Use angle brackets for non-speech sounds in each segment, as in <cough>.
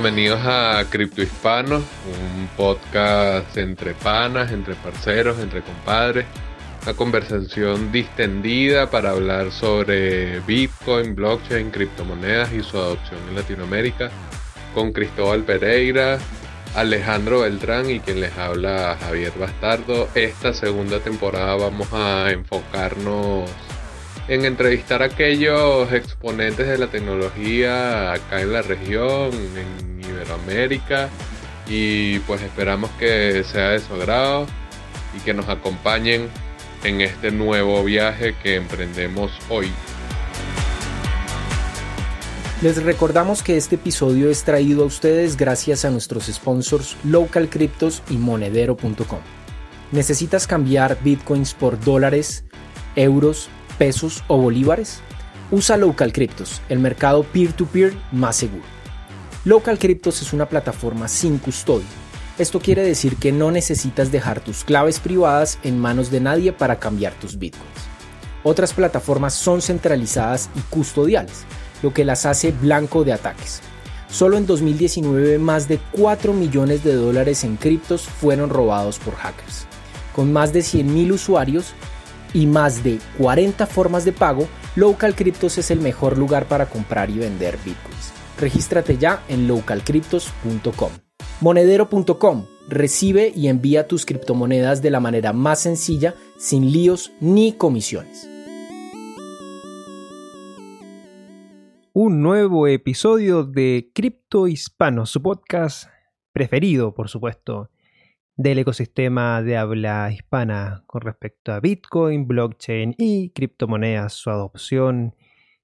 bienvenidos a Cripto Hispanos, un podcast entre panas, entre parceros, entre compadres. Una conversación distendida para hablar sobre Bitcoin, blockchain, criptomonedas y su adopción en Latinoamérica con Cristóbal Pereira, Alejandro Beltrán y quien les habla Javier Bastardo. Esta segunda temporada vamos a enfocarnos en entrevistar a aquellos exponentes de la tecnología acá en la región, en Iberoamérica, y pues esperamos que sea de su agrado y que nos acompañen en este nuevo viaje que emprendemos hoy. Les recordamos que este episodio es traído a ustedes gracias a nuestros sponsors Local Cryptos y Monedero.com. ¿Necesitas cambiar bitcoins por dólares, euros, pesos o bolívares? Usa Local Cryptos, el mercado peer-to-peer más seguro. Local Cryptos es una plataforma sin custodia. Esto quiere decir que no necesitas dejar tus claves privadas en manos de nadie para cambiar tus bitcoins. Otras plataformas son centralizadas y custodiales, lo que las hace blanco de ataques. Solo en 2019 más de 4 millones de dólares en criptos fueron robados por hackers. Con más de 100.000 usuarios, y más de 40 formas de pago, Local Cryptos es el mejor lugar para comprar y vender bitcoins. Regístrate ya en localcryptos.com. Monedero.com recibe y envía tus criptomonedas de la manera más sencilla, sin líos ni comisiones. Un nuevo episodio de Cripto Hispano, su podcast preferido, por supuesto del ecosistema de habla hispana con respecto a Bitcoin, blockchain y criptomonedas, su adopción.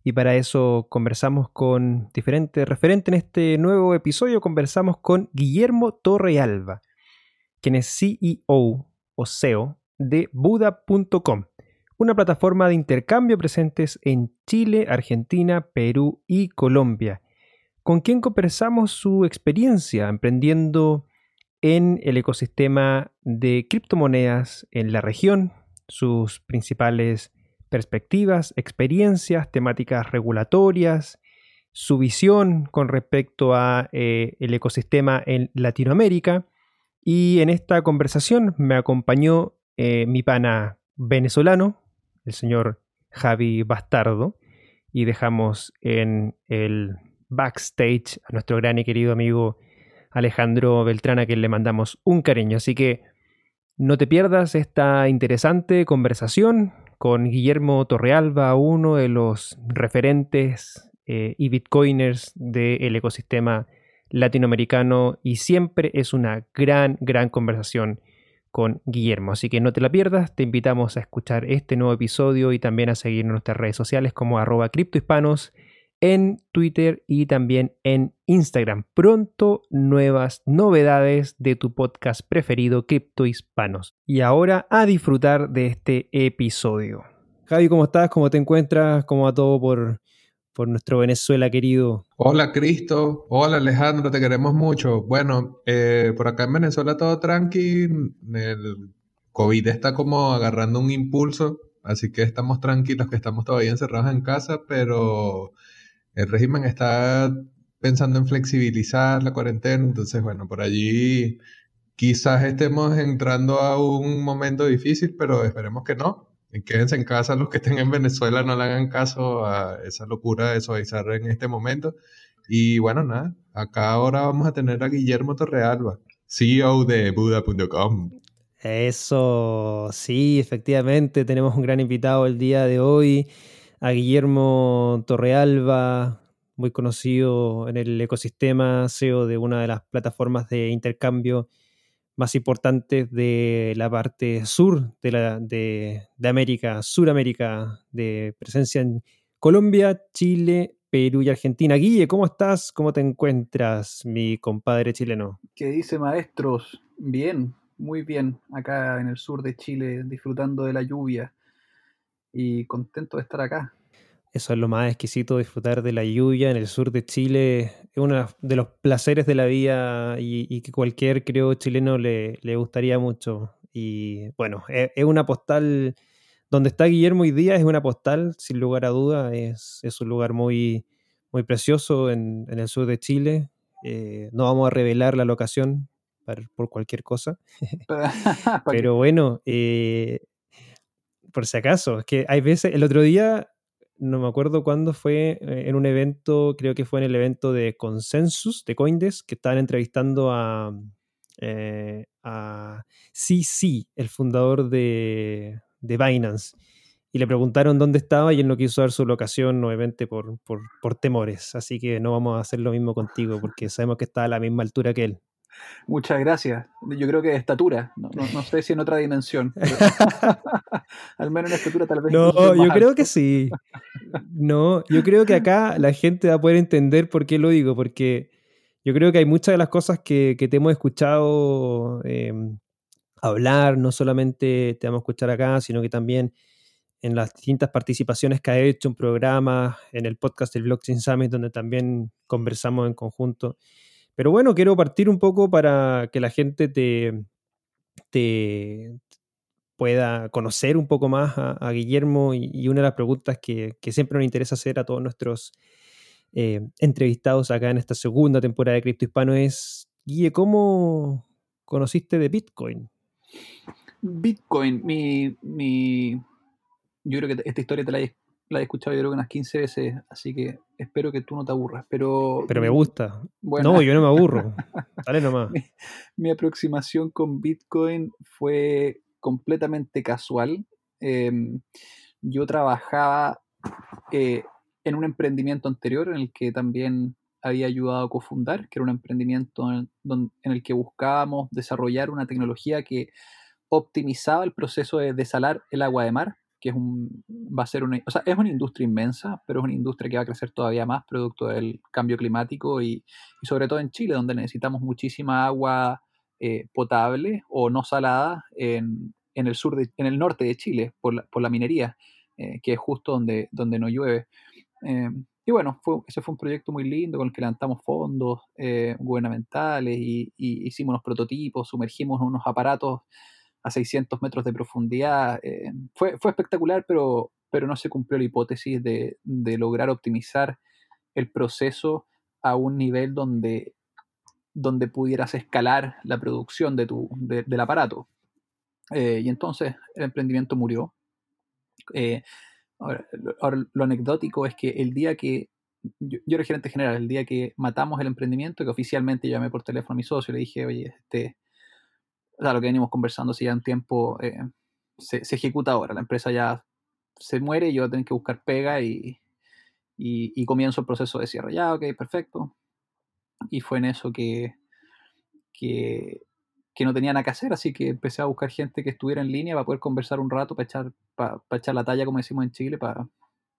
Y para eso conversamos con diferentes referentes en este nuevo episodio. Conversamos con Guillermo Torrealba, quien es CEO o CEO de Buda.com, una plataforma de intercambio presentes en Chile, Argentina, Perú y Colombia, con quien conversamos su experiencia emprendiendo en el ecosistema de criptomonedas en la región, sus principales perspectivas, experiencias, temáticas regulatorias, su visión con respecto a eh, el ecosistema en Latinoamérica. Y en esta conversación me acompañó eh, mi pana venezolano, el señor Javi Bastardo, y dejamos en el backstage a nuestro gran y querido amigo Alejandro Beltrán, a quien le mandamos un cariño. Así que no te pierdas esta interesante conversación con Guillermo Torrealba, uno de los referentes eh, y bitcoiners del ecosistema latinoamericano y siempre es una gran, gran conversación con Guillermo. Así que no te la pierdas, te invitamos a escuchar este nuevo episodio y también a seguir en nuestras redes sociales como arroba criptohispanos en Twitter y también en Instagram. Pronto nuevas novedades de tu podcast preferido, Cripto Hispanos. Y ahora a disfrutar de este episodio. Javi, ¿cómo estás? ¿Cómo te encuentras? ¿Cómo va todo por, por nuestro Venezuela querido? Hola Cristo, hola Alejandro, te queremos mucho. Bueno, eh, por acá en Venezuela todo tranqui, el COVID está como agarrando un impulso, así que estamos tranquilos que estamos todavía encerrados en casa, pero el régimen está pensando en flexibilizar la cuarentena, entonces bueno, por allí quizás estemos entrando a un momento difícil, pero esperemos que no. Y quédense en casa los que estén en Venezuela, no le hagan caso a esa locura de suavizar en este momento. Y bueno, nada, acá ahora vamos a tener a Guillermo Torrealba, CEO de Buda.com. Eso, sí, efectivamente, tenemos un gran invitado el día de hoy a Guillermo Torrealba, muy conocido en el ecosistema CEO de una de las plataformas de intercambio más importantes de la parte sur de, la, de, América, Suramérica, de presencia en Colombia, Chile, Perú y Argentina. Guille, ¿cómo estás? ¿Cómo te encuentras, mi compadre chileno? ¿Qué dice, maestros? Bien, muy bien, acá en el sur de Chile, disfrutando de la lluvia y contento de estar acá. Eso es lo más exquisito, disfrutar de la lluvia en el sur de Chile. Es uno de los placeres de la vida y, que cualquier, creo, chileno le, gustaría mucho. Y bueno, es, una postal, donde está Guillermo hoy día, es una postal, sin lugar a duda, es, un lugar muy, muy precioso en, el sur de Chile. Eh, no vamos a revelar la locación por cualquier cosa. <laughs> Pero bueno, eh, por si acaso, es que hay veces, el otro día, no me acuerdo cuándo fue, eh, en un evento, creo que fue en el evento de Consensus de Coindesk, que estaban entrevistando a, eh, a CC, el fundador de, de Binance y le preguntaron dónde estaba y él no quiso dar su locación, nuevamente por, por, temores. Así que no vamos a hacer lo mismo contigo porque sabemos que está a la misma altura que él. Muchas gracias. Yo creo que de estatura, no, sé si en otra dimensión. <laughs> <laughs> al menos en estatura tal vez. No, yo creo que sí. No, yo creo que acá la gente va a poder entender por qué lo digo, porque yo creo que hay muchas de las cosas que, te hemos escuchado em, hablar, no solamente te vamos a escuchar acá, sino que también en las distintas participaciones que ha hecho en programas, en el podcast del Blockchain Summit, donde también conversamos en conjunto. Pero bueno, quiero partir un poco para que la gente te, te pueda conocer un poco más a, Guillermo y, una de las preguntas que, siempre nos interesa hacer a todos nuestros eh, entrevistados acá en esta segunda temporada de Cripto Hispano es, Guille, ¿cómo conociste de Bitcoin? Bitcoin, mi, mi yo creo que esta historia te la he, la he escuchado yo creo que unas 15 veces, así que espero que tú no te aburras, pero... Pero me gusta. no, yo no me aburro. <laughs> Dale nomás. Mi, aproximación con Bitcoin fue completamente casual. Em, yo trabajaba eh, en un emprendimiento anterior en el que también había ayudado a cofundar, que era un emprendimiento en, en el que buscábamos desarrollar una tecnología que optimizaba el proceso de desalar el agua de mar que es un, va a ser una, o sea, es una industria inmensa, pero es una industria que va a crecer todavía más producto del cambio climático y, sobre todo en Chile, donde necesitamos muchísima agua eh, potable o no salada en, en, el sur en el norte de Chile por la, por la minería, eh, que es justo donde, donde no llueve. Eh, y bueno, fue, ese fue un proyecto muy lindo con el que levantamos fondos gubernamentales y, y, hicimos unos prototipos, sumergimos unos aparatos a 600 metros de profundidad. Eh, fue, fue espectacular, pero, pero no se cumplió la hipótesis de, lograr optimizar el proceso a un nivel donde, donde pudieras escalar la producción de tu, del aparato. Eh, y entonces el emprendimiento murió. Eh, ahora, lo anecdótico es que el día que yo, yo, era gerente general, el día que matamos el emprendimiento, que oficialmente llamé por teléfono a mi socio, le dije, oye, este, o lo que venimos conversando si ya un tiempo eh, se, ejecuta ahora. La empresa ya se muere yo tengo que buscar pega y, y, comienzo el proceso de cierre. Ya, ok, perfecto. Y fue en eso que, que, no tenía nada que hacer, así que empecé a buscar gente que estuviera en línea para poder conversar un rato, para echar, para, echar la talla, como decimos en Chile, para,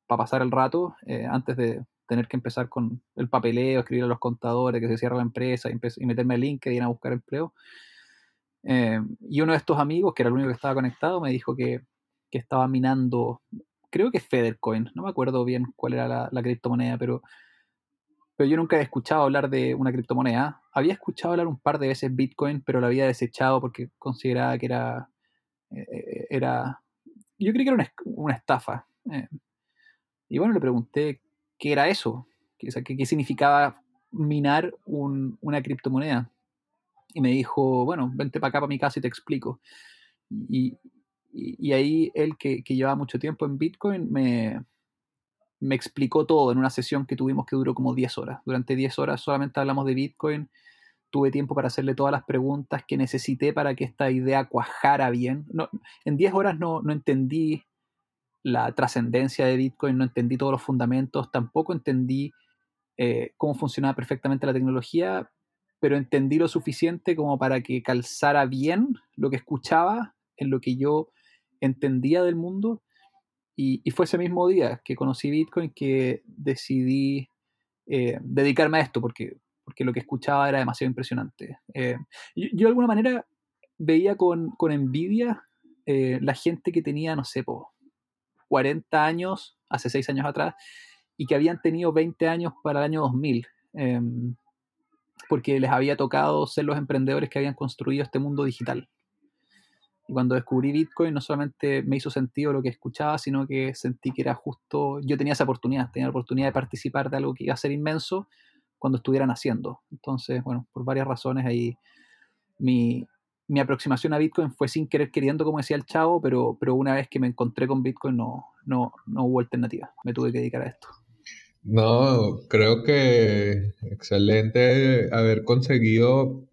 para pasar el rato eh, antes de tener que empezar con el papeleo, escribir a los contadores, que se cierra la empresa y, y meterme al LinkedIn a buscar empleo. Eh, y uno de estos amigos, que era el único que estaba conectado, me dijo que, que estaba minando, creo que Federcoin, no me acuerdo bien cuál era la, criptomoneda, pero, pero yo nunca he escuchado hablar de una criptomoneda. Había escuchado hablar un par de veces Bitcoin, pero lo había desechado porque consideraba que era, eh, eh, era yo creí que era una, estafa. y bueno, le pregunté qué era eso, qué, qué significaba minar un, una criptomoneda y me dijo, bueno, vente para acá, para mi casa y te explico. Y, y, ahí él, que, que, llevaba mucho tiempo en Bitcoin, me, me explicó todo en una sesión que tuvimos que duró como 10 horas. Durante 10 horas solamente hablamos de Bitcoin. Tuve tiempo para hacerle todas las preguntas que necesité para que esta idea cuajara bien. No, en 10 horas no, no entendí la trascendencia de Bitcoin, no entendí todos los fundamentos, tampoco entendí eh, cómo funcionaba perfectamente la tecnología, pero entendí lo suficiente como para que calzara bien lo que escuchaba en lo que yo entendía del mundo. Y, fue ese mismo día que conocí Bitcoin que decidí eh, dedicarme a esto, porque, porque lo que escuchaba era demasiado impresionante. Eh, yo, de alguna manera veía con, envidia eh, la gente que tenía, no sé, 40 años, hace 6 años atrás, y que habían tenido 20 años para el año 2000 porque les había tocado ser los emprendedores que habían construido este mundo digital. Y cuando descubrí Bitcoin, no solamente me hizo sentido lo que escuchaba, sino que sentí que era justo, yo tenía esa oportunidad, tenía la oportunidad de participar de algo que iba a ser inmenso, cuando estuvieran haciendo. Entonces, bueno, por varias razones ahí mi, mi aproximación a Bitcoin fue sin querer queriendo, como decía el chavo, pero, pero una vez que me encontré con Bitcoin no, no, no hubo alternativa. Me tuve que dedicar a esto. No, creo que excelente haber conseguido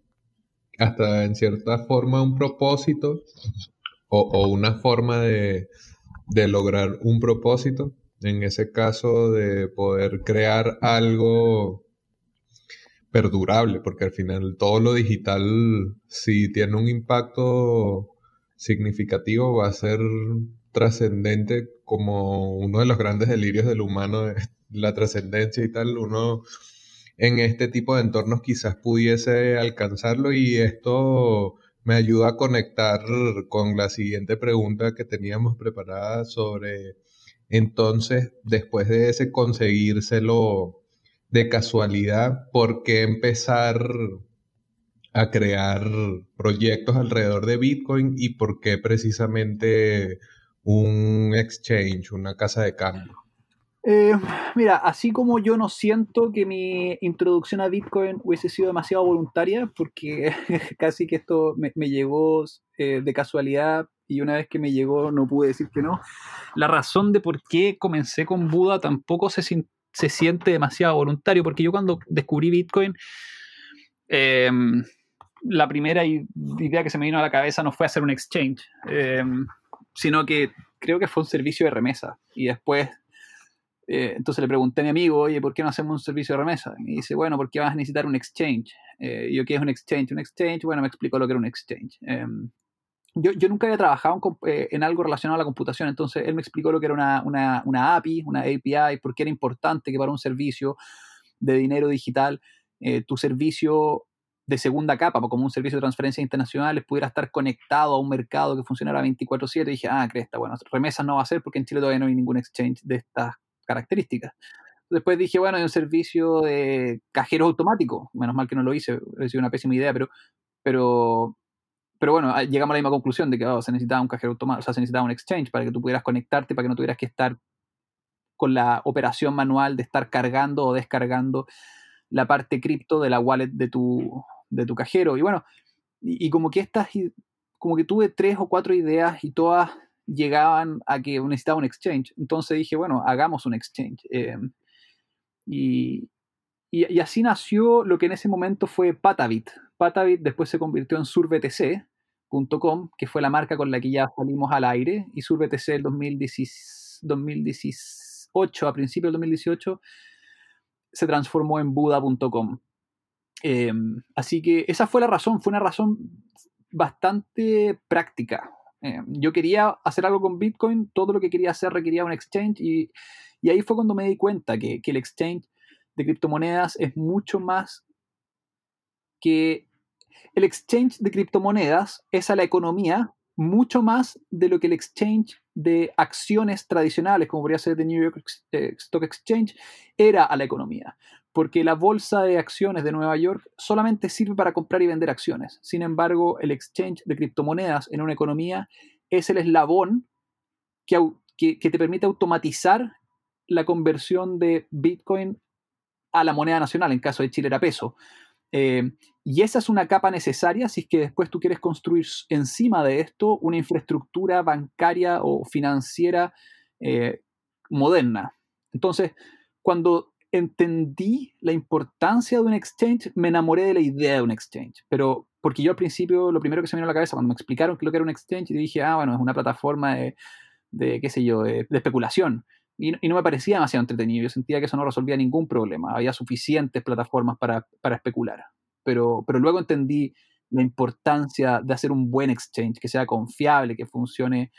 hasta en cierta forma un propósito o, una forma de, de, lograr un propósito. En ese caso de poder crear algo perdurable, porque al final todo lo digital, si tiene un impacto significativo, va a ser trascendente como uno de los grandes delirios del humano, la trascendencia y tal. Uno en este tipo de entornos quizás pudiese alcanzarlo y esto me ayuda a conectar con la siguiente pregunta que teníamos preparada sobre entonces después de ese conseguírselo de casualidad, ¿por qué empezar a crear proyectos alrededor de Bitcoin y por qué precisamente un exchange, una casa de cambio? Eh, mira, así como yo no siento que mi introducción a Bitcoin hubiese sido demasiado voluntaria, porque <laughs> casi que esto me, llegó eh, de casualidad y una vez que me llegó no pude decir que no, la razón de por qué comencé con Buda tampoco se, se siente demasiado voluntario, porque yo cuando descubrí Bitcoin, em, la primera idea que se me vino a la cabeza no fue hacer un exchange, em, sino que creo que fue un servicio de remesa. Y después eh, entonces le pregunté a mi amigo, oye, ¿por qué no hacemos un servicio de remesa? Y dice, bueno, porque vas a necesitar un exchange. Eh, yo, ¿qué es un exchange? Un exchange, bueno, me explicó lo que era un exchange. Em, yo, yo, nunca había trabajado en, eh, en, algo relacionado a la computación, entonces él me explicó lo que era una, una, una API, una API, por qué era importante que para un servicio de dinero digital, tu servicio de segunda capa, como un servicio de transferencias internacionales, pudiera estar conectado a un mercado que funcionara 24/7. Y dije, ah, cresta, bueno, remesas no va a ser porque en Chile todavía no hay ningún exchange de estas características. Después dije, bueno, hay un servicio de cajero automático. Menos mal que no lo hice, sido una pésima idea, pero, pero, pero bueno, ah, llegamos a la misma conclusión de que oh, se necesitaba un cajero automático, o sea, se necesitaba un exchange para que tú pudieras conectarte, para que no tuvieras que estar con la operación manual de estar cargando o descargando la parte cripto de la wallet de tu, de tu cajero. Y bueno, y como que estas, como que tuve tres o cuatro ideas y todas llegaban a que necesitaba un exchange. Entonces dije, bueno, hagamos un exchange. Eh, y, y, así nació lo que en ese momento fue Patavit. Patavit después se convirtió en surbtc.com, que fue la marca con la que ya salimos al aire, y surbtc el 2018, a principios del 2018, se transformó en buda.com. Eh, así que esa fue la razón, fue una razón bastante práctica. Eh, yo quería hacer algo con Bitcoin, todo lo que quería hacer requería un exchange y, ahí fue cuando me di cuenta que, el exchange de criptomonedas es mucho más que... El exchange de criptomonedas es a la economía mucho más de lo que el exchange de acciones tradicionales, como podría ser de New York eh, Stock Exchange, era a la economía. Porque la bolsa de acciones de Nueva York solamente sirve para comprar y vender acciones. Sin embargo, el exchange de criptomonedas en una economía es el eslabón que, te permite automatizar la conversión de Bitcoin a la moneda nacional, en caso de Chile era peso. Eh, y esa es una capa necesaria si es que después tú quieres construir encima de esto una infraestructura bancaria o financiera eh, moderna. Entonces, cuando entendí la importancia de un exchange, me enamoré de la idea de un exchange. Pero porque yo al principio, lo primero que se me vino a la cabeza cuando me explicaron que lo que era un exchange, y dije, ah, bueno, es una plataforma de, qué sé yo, de especulación. Y, no me parecía demasiado entretenido. Yo sentía que eso no resolvía ningún problema. Había suficientes plataformas para, especular. Pero, pero luego entendí la importancia de hacer un buen exchange, que sea confiable, que funcione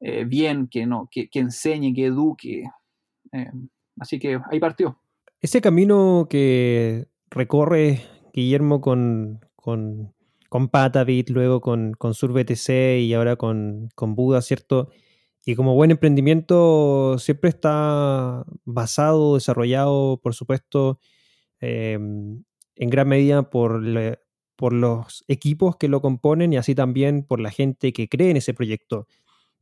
eh, bien, que, no, que, enseñe, que eduque. Eh, así que ahí partió. Ese camino que recorre Guillermo con, con, con Patavit, luego con, con SurBTC y ahora con, con Buda, ¿cierto? Y como buen emprendimiento siempre está basado, desarrollado, por supuesto, em, en gran medida por, por los equipos que lo componen y así también por la gente que cree en ese proyecto.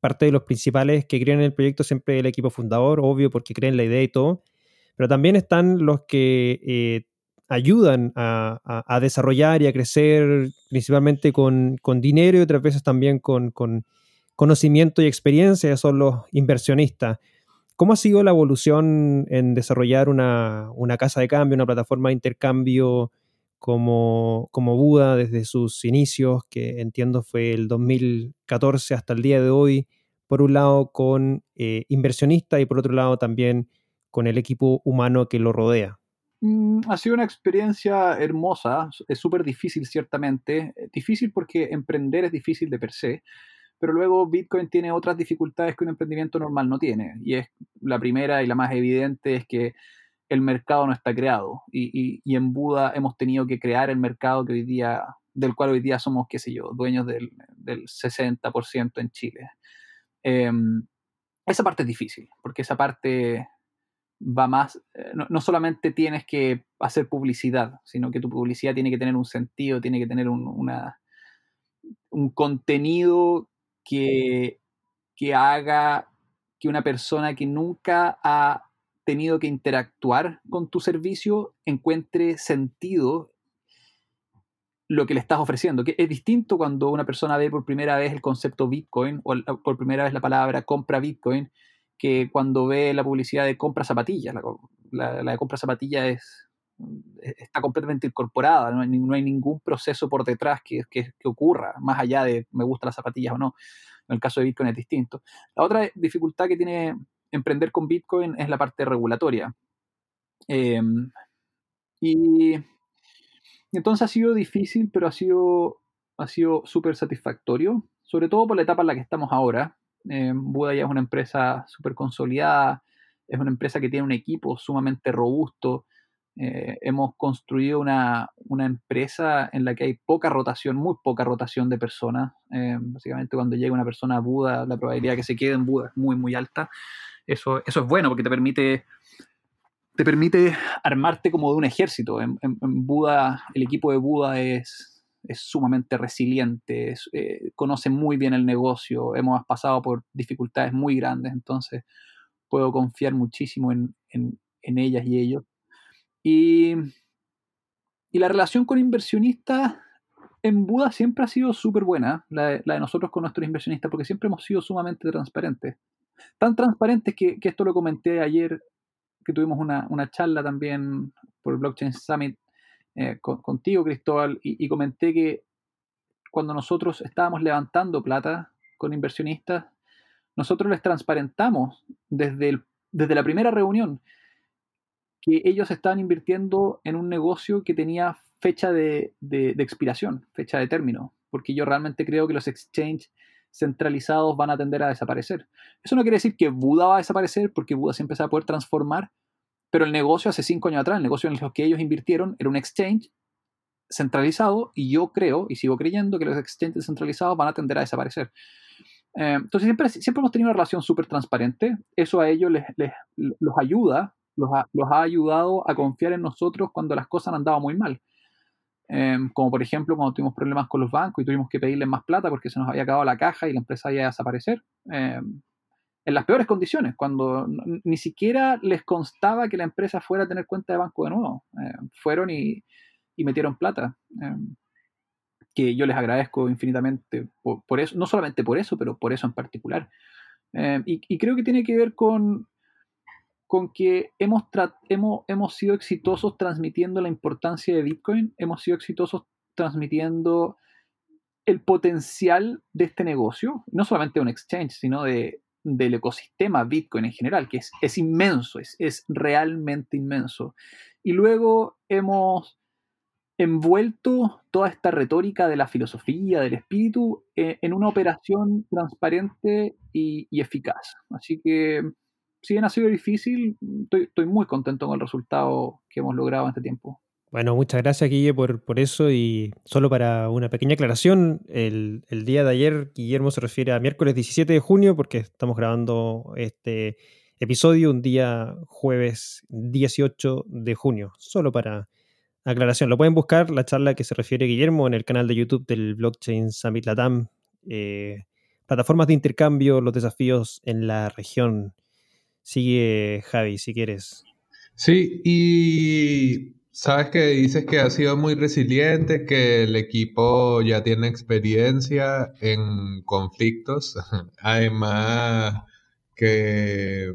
Parte de los principales que creen en el proyecto siempre el equipo fundador, obvio, porque creen en la idea y todo, pero también están los que eh, ayudan a, desarrollar y a crecer principalmente con, dinero y otras veces también con, conocimiento y experiencia, son los inversionistas. ¿Cómo ha sido la evolución en desarrollar una, casa de cambio, una plataforma de intercambio como, como Buda desde sus inicios, que entiendo fue el 2014 hasta el día de hoy? Por un lado con eh, inversionistas y por otro lado también con el equipo humano que lo rodea. Mm, ha sido una experiencia hermosa, es súper difícil ciertamente, eh, difícil porque emprender es difícil de per se, pero luego Bitcoin tiene otras dificultades que un emprendimiento normal no tiene, y es la primera y la más evidente es que el mercado no está creado, y, en Buda hemos tenido que crear el mercado que hoy día, del cual hoy día somos, qué sé yo, dueños del, 60% en Chile. Em, esa parte es difícil, porque esa parte va más, eh, no, solamente tienes que hacer publicidad, sino que tu publicidad tiene que tener un sentido, tiene que tener un, una, un contenido que, que haga que una persona que nunca ha tenido que interactuar con tu servicio encuentre sentido lo que le estás ofreciendo. Que es distinto cuando una persona ve por primera vez el concepto Bitcoin o por primera vez la palabra compra Bitcoin que cuando ve la publicidad de compra zapatillas. La, de compra zapatillas es, está completamente incorporada, no hay, ningún proceso por detrás que, ocurra, más allá de me gustan las zapatillas o no. En el caso de Bitcoin es distinto. La otra dificultad que tiene emprender con Bitcoin es la parte regulatoria. Em, y entonces ha sido difícil, pero ha sido ha sido súper satisfactorio, sobre todo por la etapa en la que estamos ahora, eh, Buda ya es una empresa súper consolidada, es una empresa que tiene un equipo sumamente robusto. Eh, hemos construido una, empresa en la que hay poca rotación, muy poca rotación de personas. Eh, básicamente cuando llega una persona a Buda, la probabilidad de que se quede en Buda es muy, muy alta. Eso, eso es bueno porque te permite, te permite armarte como de un ejército. en Buda, el equipo de Buda es, es sumamente resiliente, eh, conoce muy bien el negocio, hemos pasado por dificultades muy grandes, entonces puedo confiar muchísimo en, ellas y ellos. Y, la relación con inversionistas en Buda siempre ha sido súper buena, la, de nosotros con nuestros inversionistas, porque siempre hemos sido sumamente transparentes. Tan transparentes que, esto lo comenté ayer, que tuvimos una, una charla también por el Blockchain Summit eh, contigo, Cristóbal, y, comenté que cuando nosotros estábamos levantando plata con inversionistas, nosotros les transparentamos desde, desde la primera reunión que ellos estaban invirtiendo en un negocio que tenía fecha de, de, expiración, fecha de término, porque yo realmente creo que los exchanges centralizados van a tender a desaparecer. Eso no quiere decir que Buda va a desaparecer, porque Buda siempre se va a poder transformar, pero el negocio hace cinco años atrás, el negocio en el que ellos invirtieron era un exchange centralizado y yo creo y sigo creyendo que los exchanges descentralizados van a tender a desaparecer. Eh, entonces siempre, siempre hemos tenido una relación súper transparente. Eso a ellos les, los ayuda, los ha, los ha, ayudado a confiar en nosotros cuando las cosas han andado muy mal. Eh, como por ejemplo cuando tuvimos problemas con los bancos y tuvimos que pedirles más plata porque se nos había acabado la caja y la empresa iba a desaparecer. Eh, en las peores condiciones, cuando ni siquiera les constaba que la empresa fuera a tener cuenta de banco de nuevo. Eh, fueron y, metieron plata. Que yo les agradezco infinitamente por, eso, no solamente por eso, pero por eso en particular. Eh, y, creo que tiene que ver con, con que hemos, hemos, hemos sido exitosos transmitiendo la importancia de Bitcoin, hemos sido exitosos transmitiendo el potencial de este negocio, no solamente de un exchange, sino de, del ecosistema Bitcoin en general, que es, inmenso, es, es, realmente inmenso. Y luego hemos envuelto toda esta retórica de la filosofía, del espíritu, eh, en una operación transparente y, eficaz. Así que, si bien ha sido difícil, estoy muy contento con el resultado que hemos logrado en este tiempo. Bueno, muchas gracias, Guille, por, por eso. Y solo para una pequeña aclaración, el, día de ayer Guillermo se refiere a miércoles 17 de junio, porque estamos grabando este episodio un día jueves 18 de junio. Solo para aclaración. Lo pueden buscar, la charla que se refiere Guillermo, en el canal de YouTube del Blockchain Summit Latam. Eh, plataformas de intercambio, los desafíos en la región. Sigue Javi, si quieres. Sí, y Sabes que dices que ha sido muy resiliente, que el equipo ya tiene experiencia en conflictos, <laughs> además que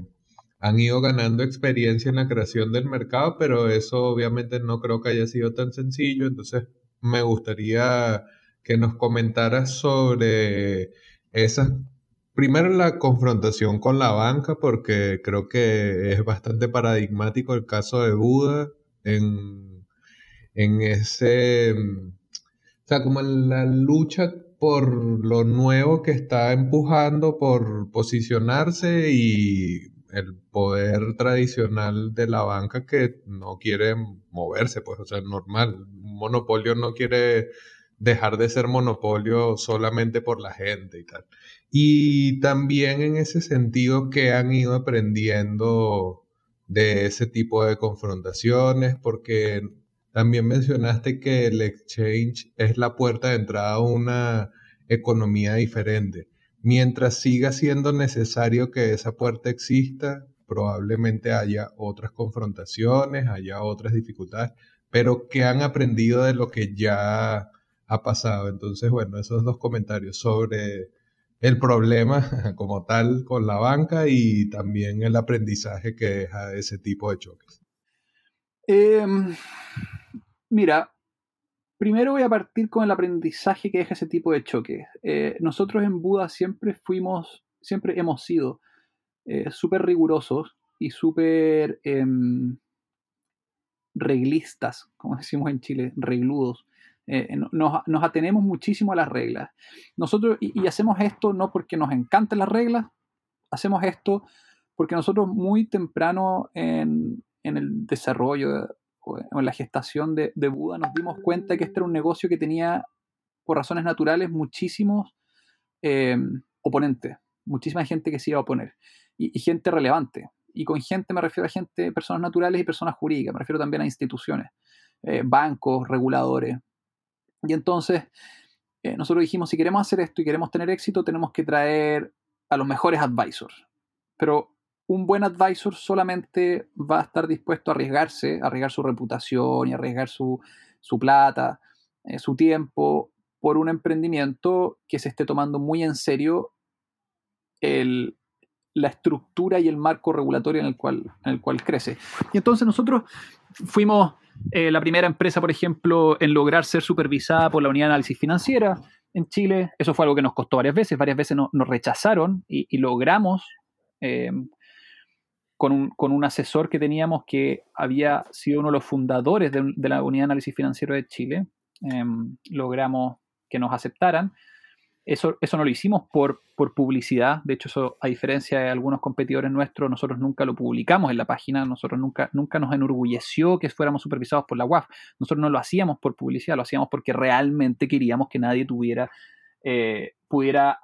han ido ganando experiencia en la creación del mercado, pero eso obviamente no creo que haya sido tan sencillo, entonces me gustaría que nos comentaras sobre esa, primero la confrontación con la banca, porque creo que es bastante paradigmático el caso de Buda en, en ese, o sea, como la lucha por lo nuevo que está empujando por posicionarse y el poder tradicional de la banca que no quiere moverse, pues, o sea, normal. Un monopolio no quiere dejar de ser monopolio solamente por la gente y tal. Y también en ese sentido que han ido aprendiendo de ese tipo de confrontaciones, porque también mencionaste que el exchange es la puerta de entrada a una economía diferente. Mientras siga siendo necesario que esa puerta exista, probablemente haya otras confrontaciones, haya otras dificultades, pero que han aprendido de lo que ya ha pasado. Entonces, bueno, esos dos comentarios sobre el problema <laughs> como tal con la banca y también el aprendizaje que deja ese tipo de choques? Em, mira, primero voy a partir con el aprendizaje que deja ese tipo de choques. Eh, nosotros en Buda siempre fuimos, siempre hemos sido eh, súper rigurosos y súper em, reglistas, como <laughs> decimos en Chile, regludos eh, nos, atenemos muchísimo a las reglas. Nosotros, y, hacemos esto no porque nos encanten las reglas, hacemos esto porque nosotros muy temprano en, el desarrollo o en la gestación de, Buda nos dimos cuenta que este era un negocio que tenía, por razones naturales, muchísimos eh, oponentes, muchísima gente que se iba a oponer y, gente relevante. Y con gente me refiero a gente, personas naturales y personas jurídicas, me refiero también a instituciones, eh, bancos, reguladores, y entonces eh, nosotros dijimos, si queremos hacer esto y queremos tener éxito, tenemos que traer a los mejores advisors. Pero un buen advisor solamente va a estar dispuesto a arriesgarse, a arriesgar su reputación y arriesgar su, plata, eh, su tiempo, por un emprendimiento que se esté tomando muy en serio la estructura y el marco regulatorio en el, cual, en el cual crece. Y entonces nosotros fuimos eh, la primera empresa, por ejemplo, en lograr ser supervisada por la Unidad de Análisis Financiera en Chile. Eso fue algo que nos costó varias veces. Varias veces nos rechazaron y, logramos, eh, con, un, asesor que teníamos que había sido uno de los fundadores de, la Unidad de Análisis Financiero de Chile, eh, logramos que nos aceptaran. Eso, eso no lo hicimos por, por publicidad, de hecho eso a diferencia de algunos competidores nuestros, nosotros nunca lo publicamos en la página, nosotros nunca, nunca nos enorgulleció que fuéramos supervisados por la UAF, nosotros no lo hacíamos por publicidad, lo hacíamos porque realmente queríamos que nadie tuviera, eh, pudiera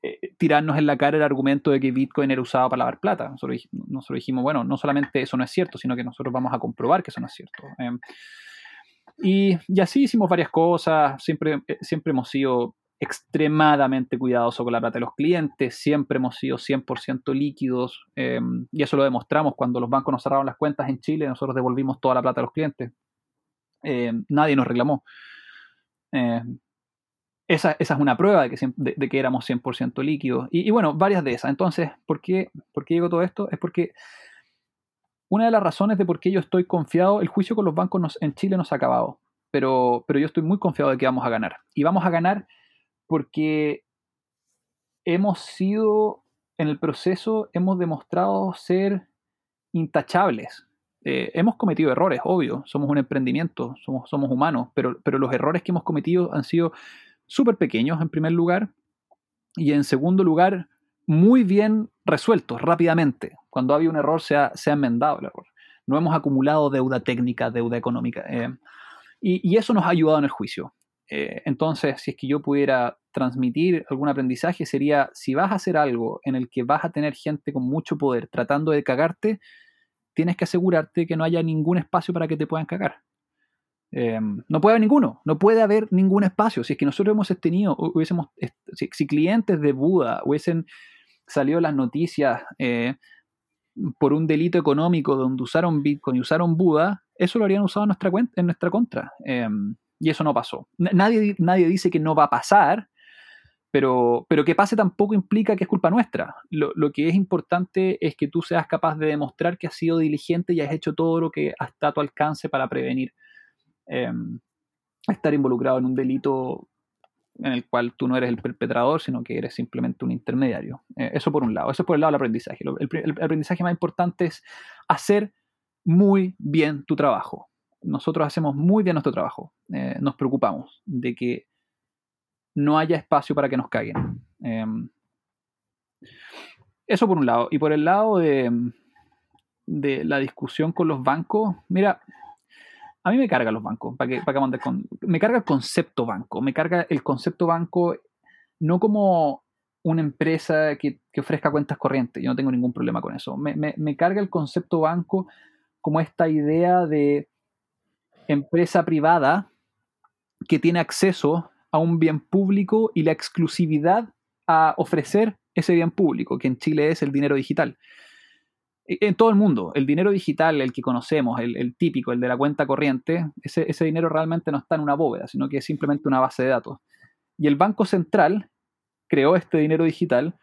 eh, tirarnos en la cara el argumento de que Bitcoin era usado para lavar plata. Nosotros, dijimos, bueno, no solamente eso no es cierto, sino que nosotros vamos a comprobar que eso no es cierto. Em, y, y, así hicimos varias cosas, siempre, eh, siempre hemos sido extremadamente cuidadoso con la plata de los clientes, siempre hemos sido 100% líquidos em, y eso lo demostramos cuando los bancos nos cerraron las cuentas en Chile, nosotros devolvimos toda la plata a los clientes. Em, nadie nos reclamó. Em, esa, es una prueba de que, de, que éramos 100% líquidos. Y, bueno, varias de esas. Entonces, ¿por qué, ¿por qué digo todo esto? Es porque una de las razones de por qué yo estoy confiado, el juicio con los bancos en Chile nos ha acabado, pero, pero yo estoy muy confiado de que vamos a ganar. Y vamos a ganar porque hemos sido, en el proceso, hemos demostrado ser intachables. Eh, hemos cometido errores, obvio, somos un emprendimiento, somos, somos humanos, pero, pero los errores que hemos cometido han sido súper pequeños en primer lugar y en segundo lugar muy bien resueltos rápidamente. Cuando había un error se ha, se ha enmendado el error. No hemos acumulado deuda técnica, deuda económica. Eh, y, y, eso nos ha ayudado en el juicio. Eh, entonces, si es que yo pudiera transmitir algún aprendizaje, sería si vas a hacer algo en el que vas a tener gente con mucho poder tratando de cagarte, tienes que asegurarte que no haya ningún espacio para que te puedan cagar. Em, no puede haber ninguno, no puede haber ningún espacio. Si es que nosotros hemos tenido, hubiésemos, si, clientes de Buda hubiesen salido las noticias, eh, por un delito económico donde usaron Bitcoin y usaron Buda, eso lo habrían usado en nuestra, contra. Y eso no pasó. Nadie, nadie dice que no va a pasar, pero, pero que pase tampoco implica que es culpa nuestra. Lo, lo, que es importante es que tú seas capaz de demostrar que has sido diligente y has hecho todo lo que está a tu alcance para prevenir em, estar involucrado en un delito en el cual tú no eres el perpetrador, sino que eres simplemente un intermediario. Eh, eso por un lado. Eso es por el lado del aprendizaje. El, aprendizaje más importante es hacer muy bien tu trabajo. Nosotros hacemos muy bien nuestro trabajo. Eh, nos preocupamos de que no haya espacio para que nos caguen. Em, eso por un lado. Y por el lado de, la discusión con los bancos, mira, a mí me carga los bancos, para que, para que con, me carga el concepto banco, me carga el concepto banco no como una empresa que, ofrezca cuentas corrientes, yo no tengo ningún problema con eso, me, me, carga el concepto banco como esta idea de empresa privada que tiene acceso a un bien público y la exclusividad a ofrecer ese bien público, que en Chile es el dinero digital en todo el mundo, el dinero digital, el que conocemos, el, típico, el de la cuenta corriente, ese, ese, dinero realmente no está en una bóveda, sino que es simplemente una base de datos. Y el Banco Central creó este dinero digital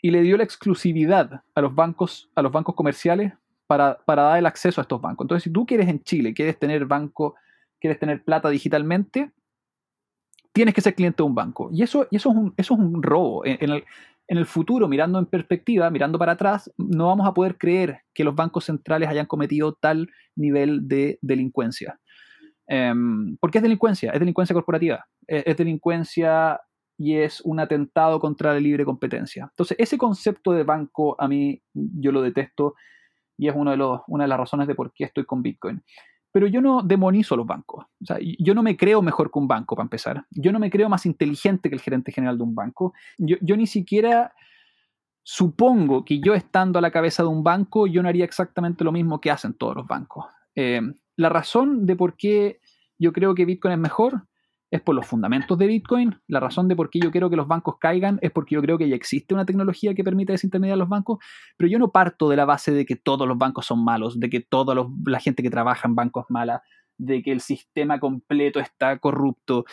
y le dio la exclusividad a los bancos, a los bancos comerciales para, dar el acceso a estos bancos. Entonces, si tú quieres en Chile, quieres tener banco, quieres tener plata digitalmente, tienes que ser cliente de un banco. Y eso, eso, es, un, robo. En, el, futuro, mirando en perspectiva, mirando para atrás, no vamos a poder creer que los bancos centrales hayan cometido tal nivel de delincuencia. Um, ¿Por qué es delincuencia? Es delincuencia corporativa. Es, es, delincuencia y es un atentado contra la libre competencia. Entonces, ese concepto de banco a mí yo lo detesto y es una de las razones de por qué estoy con Bitcoin. Pero yo no demonizo los bancos. Yo no me creo mejor que un banco, para empezar. Yo no me creo más inteligente que el gerente general de un banco. Yo, yo ni siquiera supongo que yo estando a la cabeza de un banco, yo no haría exactamente lo mismo que hacen todos los bancos. Eh, la razón de por qué yo creo que Bitcoin es mejor es por los fundamentos de Bitcoin. La razón de por qué yo quiero que los bancos caigan es porque yo creo que ya existe una tecnología que permite desintermediar los bancos, pero yo no parto de la base de que todos los bancos son malos, de que toda la gente que trabaja en bancos es mala, de que el sistema completo está corrupto.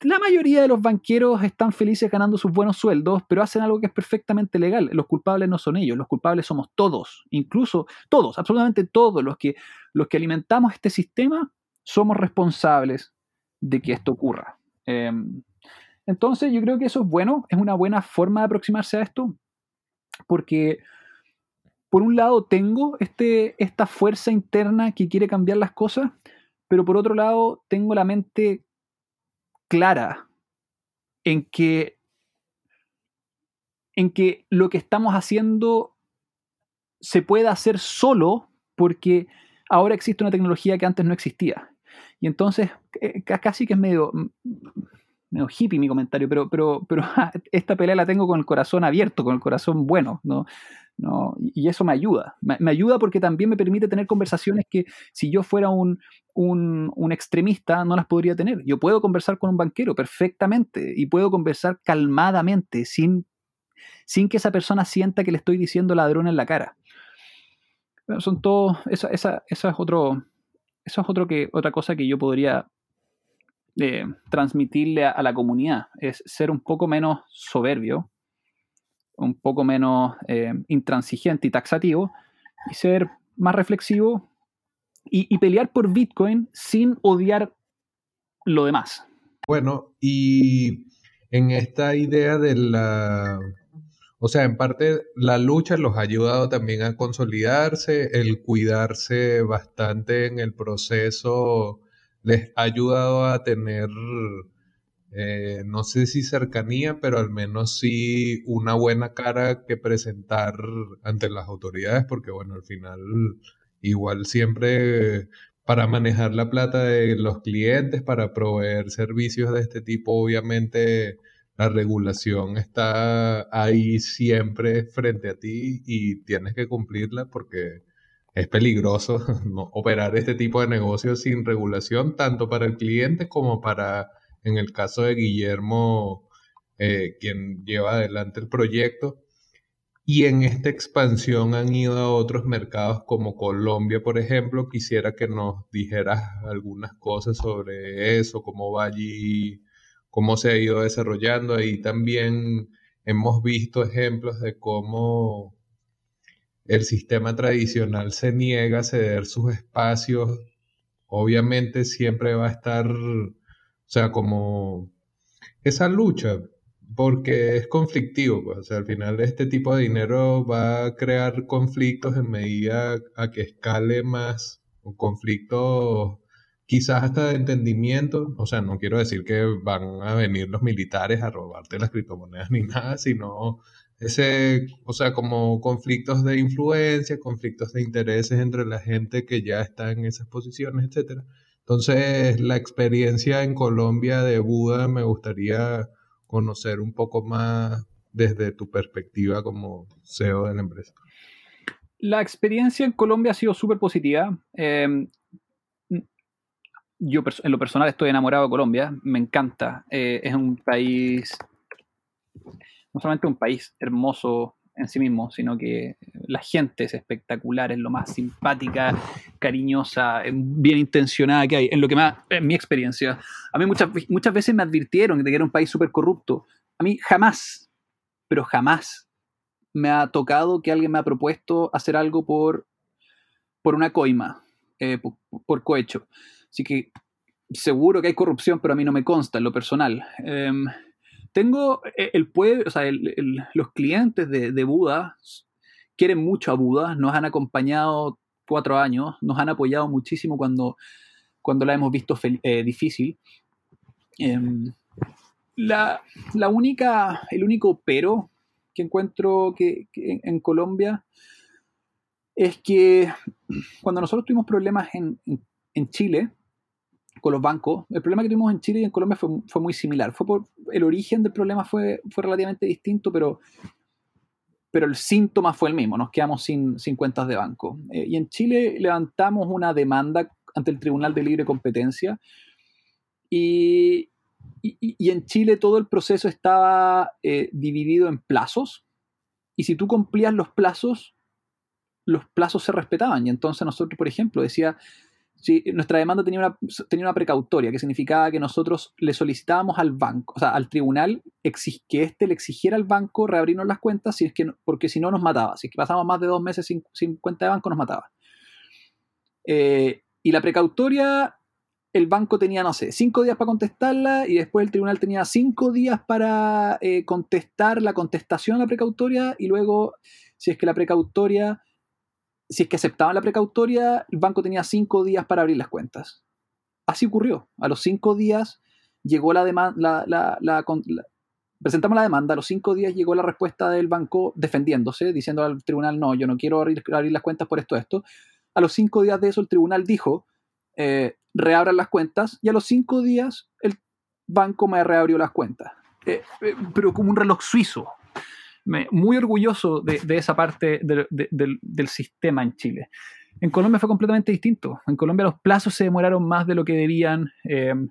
La mayoría de los banqueros están felices ganando sus buenos sueldos, pero hacen algo que es perfectamente legal. Los culpables no son ellos, los culpables somos todos, incluso todos, absolutamente todos los que alimentamos este sistema, somos responsables de que esto ocurra. Em, entonces yo creo que eso es bueno, es una buena forma de aproximarse a esto, porque por un lado tengo este, esta fuerza interna que quiere cambiar las cosas, pero por otro lado tengo la mente clara en que, en que lo que estamos haciendo se puede hacer solo porque ahora existe una tecnología que antes no existía. Y entonces, eh, casi que es medio, mm, medio hippie mi comentario, pero, pero, pero <laughs> esta pelea la tengo con el corazón abierto, con el corazón bueno, ¿no? ¿no? Y eso me ayuda. Me, ayuda porque también me permite tener conversaciones que si yo fuera un, un, extremista no las podría tener. Yo puedo conversar con un banquero perfectamente y puedo conversar calmadamente sin, sin que esa persona sienta que le estoy diciendo ladrón en la cara. son todo, esa, esa, esa es otro, eso es otro que, otra cosa que yo podría eh, transmitirle a, la comunidad, es ser un poco menos soberbio, un poco menos eh, intransigente y taxativo, y ser más reflexivo y, y pelear por Bitcoin sin odiar lo demás. Bueno, y en esta idea de la o sea, en parte la lucha los ha ayudado también a consolidarse, el cuidarse bastante en el proceso les ha ayudado a tener, eh, no sé si cercanía, pero al menos sí una buena cara que presentar ante las autoridades, porque bueno, al final igual siempre para manejar la plata de los clientes, para proveer servicios de este tipo, obviamente la regulación está ahí siempre frente a ti y tienes que cumplirla porque es peligroso <laughs> operar este tipo de negocios sin regulación, tanto para el cliente como para, en el caso de Guillermo, eh, quien lleva adelante el proyecto. y en esta expansión han ido a otros mercados como Colombia, por ejemplo. Quisiera que nos dijeras algunas cosas sobre eso, cómo va allí, cómo se ha ido desarrollando. Ahí también hemos visto ejemplos de cómo el sistema tradicional se niega a ceder sus espacios. Obviamente siempre va a estar, o sea, como esa lucha, porque es conflictivo, pues, o sea, al final este tipo de dinero va a crear conflictos en medida a que escale más, conflictos quizás hasta de entendimiento, o sea, no quiero decir que van a venir los militares a robarte las criptomonedas ni nada, sino ese, o sea, como conflictos de influencia, conflictos de intereses entre la gente que ya está en esas posiciones, etcétera. Entonces, la experiencia en Colombia de Buda me gustaría conocer un poco más desde tu perspectiva como CEO de la empresa. La experiencia en Colombia ha sido súper positiva. Em, yo en lo personal estoy enamorado de Colombia, me encanta. Eh, es un país, no solamente un país hermoso en sí mismo, sino que la gente es espectacular, es lo más simpática, cariñosa, bien intencionada que hay, en lo que más, en mi experiencia. A mí muchas, muchas veces me advirtieron de que era un país súper corrupto. A mí jamás, pero jamás me ha tocado que alguien me ha propuesto hacer algo por, por una coima, eh, por cohecho. Así que seguro que hay corrupción, pero a mí no me consta en lo personal. Em, tengo eh, el pueblo, o sea, los clientes de, Buda quieren mucho a Buda, nos han acompañado cuatro años, nos han apoyado muchísimo cuando, cuando la hemos visto eh, difícil. Em, la, única, el único pero que encuentro que, en Colombia es que cuando nosotros tuvimos problemas en, en Chile, con los bancos, el problema que tuvimos en Chile y en Colombia fue, muy similar. Fue por, el origen del problema fue, fue relativamente distinto, pero, pero el síntoma fue el mismo. Nos quedamos sin, cuentas de banco. Eh, y en Chile levantamos una demanda ante el Tribunal de Libre Competencia. Y, y, y en Chile todo el proceso estaba eh, dividido en plazos. Y si tú cumplías los plazos, los plazos se respetaban. Y entonces nosotros, por ejemplo, decía, Sí, nuestra demanda tenía una, tenía una precautoria, que significaba que nosotros le solicitábamos al banco, o sea, al tribunal, que éste le exigiera al banco reabrirnos las cuentas, si es que, porque si no nos mataba. Si es que pasamos más de dos meses sin, sin cuenta de banco, nos mataba. Eh, y la precautoria, el banco tenía, no sé, cinco días para contestarla y después el tribunal tenía cinco días para eh, contestar la contestación a la precautoria y luego, si es que la precautoria si es que aceptaban la precautoria, el banco tenía cinco días para abrir las cuentas. Así ocurrió. A los cinco días llegó la demanda, la, presentamos la demanda, a los cinco días llegó la respuesta del banco defendiéndose, diciendo al tribunal, no, yo no quiero abrir, las cuentas por esto, esto. A los cinco días de eso el tribunal dijo, eh, reabran las cuentas, y a los cinco días el banco me reabrió las cuentas. Eh, eh, pero como un reloj suizo, muy orgulloso de, esa parte del, sistema en Chile. En Colombia fue completamente distinto. En Colombia los plazos se demoraron más de lo que debían. Em,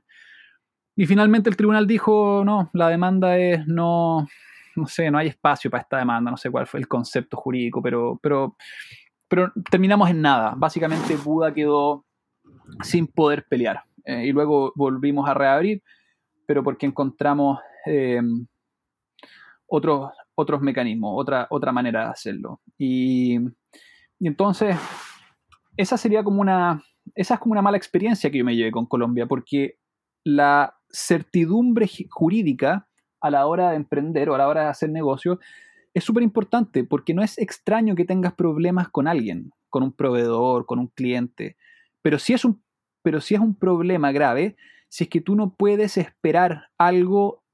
y finalmente el tribunal dijo, no, la demanda es no, no sé, no hay espacio para esta demanda, no sé cuál fue el concepto jurídico, pero, pero, pero terminamos en nada. Básicamente Buda quedó sin poder pelear. Eh, y luego volvimos a reabrir, pero porque encontramos em, otros, otros mecanismos, otra, otra manera de hacerlo. Y, entonces, esa sería como una, esa es como una mala experiencia que yo me llevé con Colombia, porque la certidumbre jurídica a la hora de emprender o a la hora de hacer negocio es súper importante, porque no es extraño que tengas problemas con alguien, con un proveedor, con un cliente, pero si es un, pero si es un problema grave, si es que tú no puedes esperar algo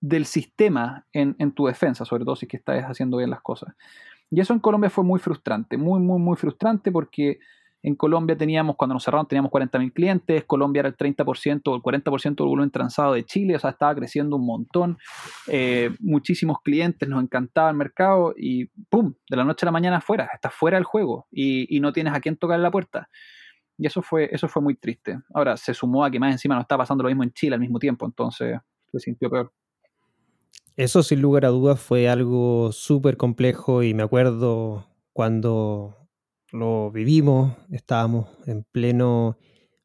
del sistema en, tu defensa, sobre todo si es que estás haciendo bien las cosas. Y eso en Colombia fue muy frustrante, muy, muy, muy frustrante porque en Colombia teníamos, cuando nos cerraron, teníamos 40.000 clientes, Colombia era el 30% o el 40% del volumen transado de Chile, o sea, estaba creciendo un montón, eh, muchísimos clientes, nos encantaba el mercado y ¡pum! De la noche a la mañana fuera, estás fuera del juego y, y no tienes a quién tocar la puerta. Y eso fue, eso fue muy triste. Ahora, se sumó a que más encima no estaba pasando lo mismo en Chile al mismo tiempo, entonces se sintió peor. Eso sin lugar a dudas fue algo súper complejo y me acuerdo cuando lo vivimos, estábamos en pleno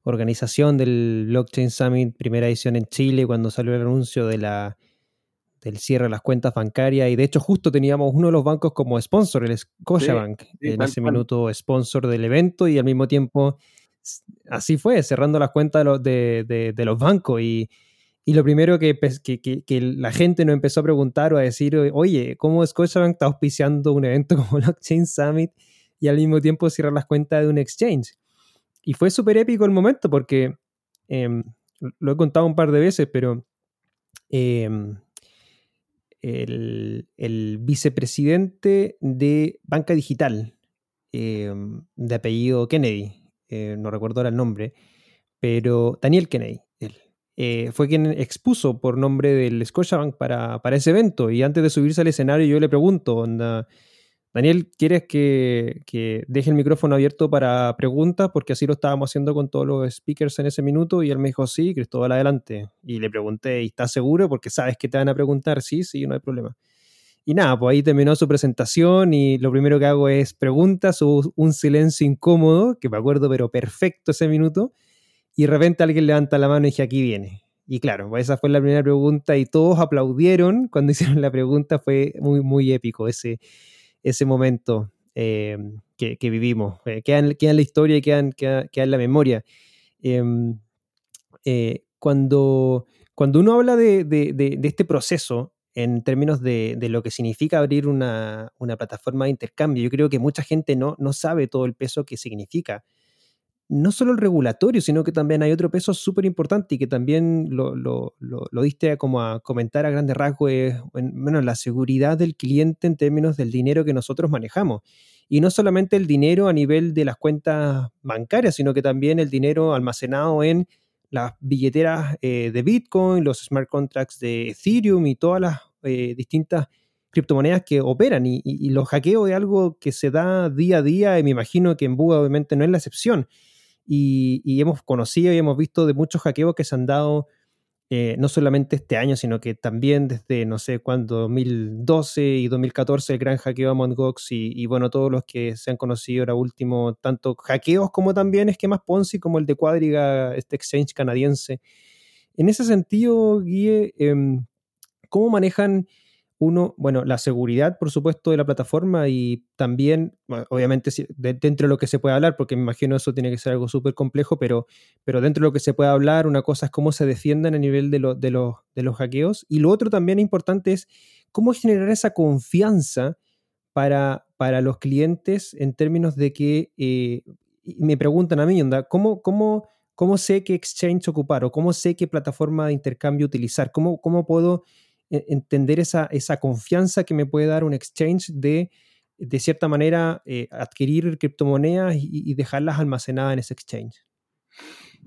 organización del Blockchain Summit, primera edición en Chile, cuando salió el anuncio de la, del cierre de las cuentas bancarias. Y de hecho, justo teníamos uno de los bancos como sponsor, el Scotiabank, en ese minuto sponsor del evento, y al mismo tiempo así fue, cerrando las cuentas de los, bancos. Y, lo primero que, la gente nos empezó a preguntar o a decir, oye, ¿cómo Scotiabank está auspiciando un evento <laughs> como Blockchain Summit y al mismo tiempo cierrar las cuentas de un exchange? Y fue súper épico el momento porque em, lo he contado un par de veces, pero em, el, vicepresidente de Banca Digital, em, de apellido Kennedy, eh, no recuerdo ahora el nombre, pero Daniel Kennedy, eh, fue quien expuso por nombre del Scotiabank para, para ese evento. Y antes de subirse al escenario, yo le pregunto, onda, Daniel, ¿quieres que, deje el micrófono abierto para preguntas? Porque así lo estábamos haciendo con todos los speakers en ese minuto y él me dijo, sí, Cristóbal, adelante. Y le pregunté, ¿y estás seguro? Porque sabes que te van a preguntar, sí, sí, no hay problema. Y nada, pues ahí terminó su presentación y lo primero que hago es preguntas un silencio incómodo, que me acuerdo pero perfecto ese minuto, y de repente alguien levanta la mano y dije, aquí viene. Y claro, pues esa fue la primera pregunta y todos aplaudieron cuando <laughs> hicieron la pregunta, fue muy, muy épico ese ese momento eh, que, vivimos. Eh, queda, en, la historia y queda, en la memoria. Em, eh, cuando, cuando uno habla de, este proceso en términos de, lo que significa abrir una, plataforma de intercambio, yo creo que mucha gente no, no sabe todo el peso que significa no solo el regulatorio, sino que también hay otro peso súper importante y que también lo, lo, lo, diste como a comentar a grandes rasgos, es bueno, la seguridad del cliente en términos del dinero que nosotros manejamos. Y no solamente el dinero a nivel de las cuentas bancarias, sino que también el dinero almacenado en las billeteras eh, de Bitcoin, los smart contracts de Ethereum y todas las eh, distintas criptomonedas que operan. Y, los hackeos es algo que se da día a día y me imagino que en Buga obviamente no es la excepción y, hemos conocido y hemos visto de muchos hackeos que se han dado eh, no solamente este año, sino que también desde no sé cuándo, 2012 y 2014, el gran hackeo a Mt. y, bueno, todos los que se han conocido ahora último, tanto hackeos como también esquemas Ponzi, como el de Quadriga, este exchange canadiense. En ese sentido, Guille, em, ¿cómo manejan uno, bueno, la seguridad, por supuesto, de la plataforma y también, obviamente, dentro de lo que se puede hablar, porque me imagino eso tiene que ser algo súper complejo, pero, pero dentro de lo que se puede hablar, una cosa es cómo se defiendan a nivel de, de, los, de los hackeos y lo otro también importante es cómo generar esa confianza para, para los clientes en términos de que eh, me preguntan a mí, onda, ¿cómo, cómo, cómo sé qué exchange ocupar o cómo sé qué plataforma de intercambio utilizar? ¿Cómo, cómo puedo entender esa, esa confianza que me puede dar un exchange de, de cierta manera, eh, adquirir criptomonedas y, dejarlas almacenadas en ese exchange?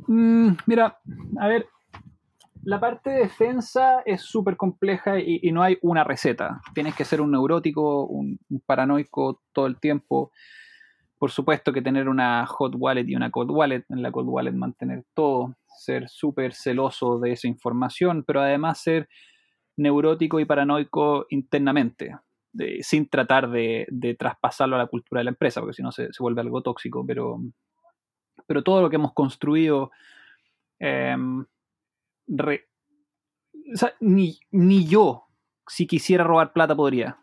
Mm, mira, a ver, la parte de defensa es súper compleja y, no hay una receta. Tienes que ser un neurótico, un, paranoico todo el tiempo. Por supuesto que tener una hot wallet y una cold wallet, en la cold wallet mantener todo, ser súper celoso de esa información, pero además ser neurótico y paranoico internamente, sin tratar de, traspasarlo a la cultura de la empresa, porque si no se, vuelve algo tóxico, pero, pero todo lo que hemos construido, em, ni, yo, si quisiera robar plata, podría.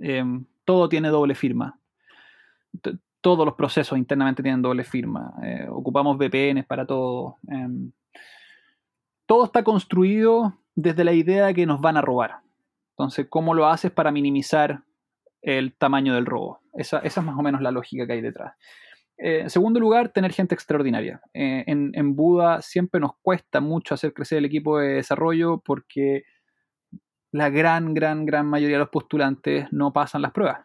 Em, todo tiene doble firma. todos los procesos internamente tienen doble firma. Eh, ocupamos VPNs para todo. Em, todo está construido desde la idea de que nos van a robar. Entonces, ¿cómo lo haces para minimizar el tamaño del robo? Esa, es más o menos la lógica que hay detrás. Eh, en segundo lugar, tener gente extraordinaria. Eh, en, Buda siempre nos cuesta mucho hacer crecer el equipo de desarrollo porque la gran, gran, gran mayoría de los postulantes no pasan las pruebas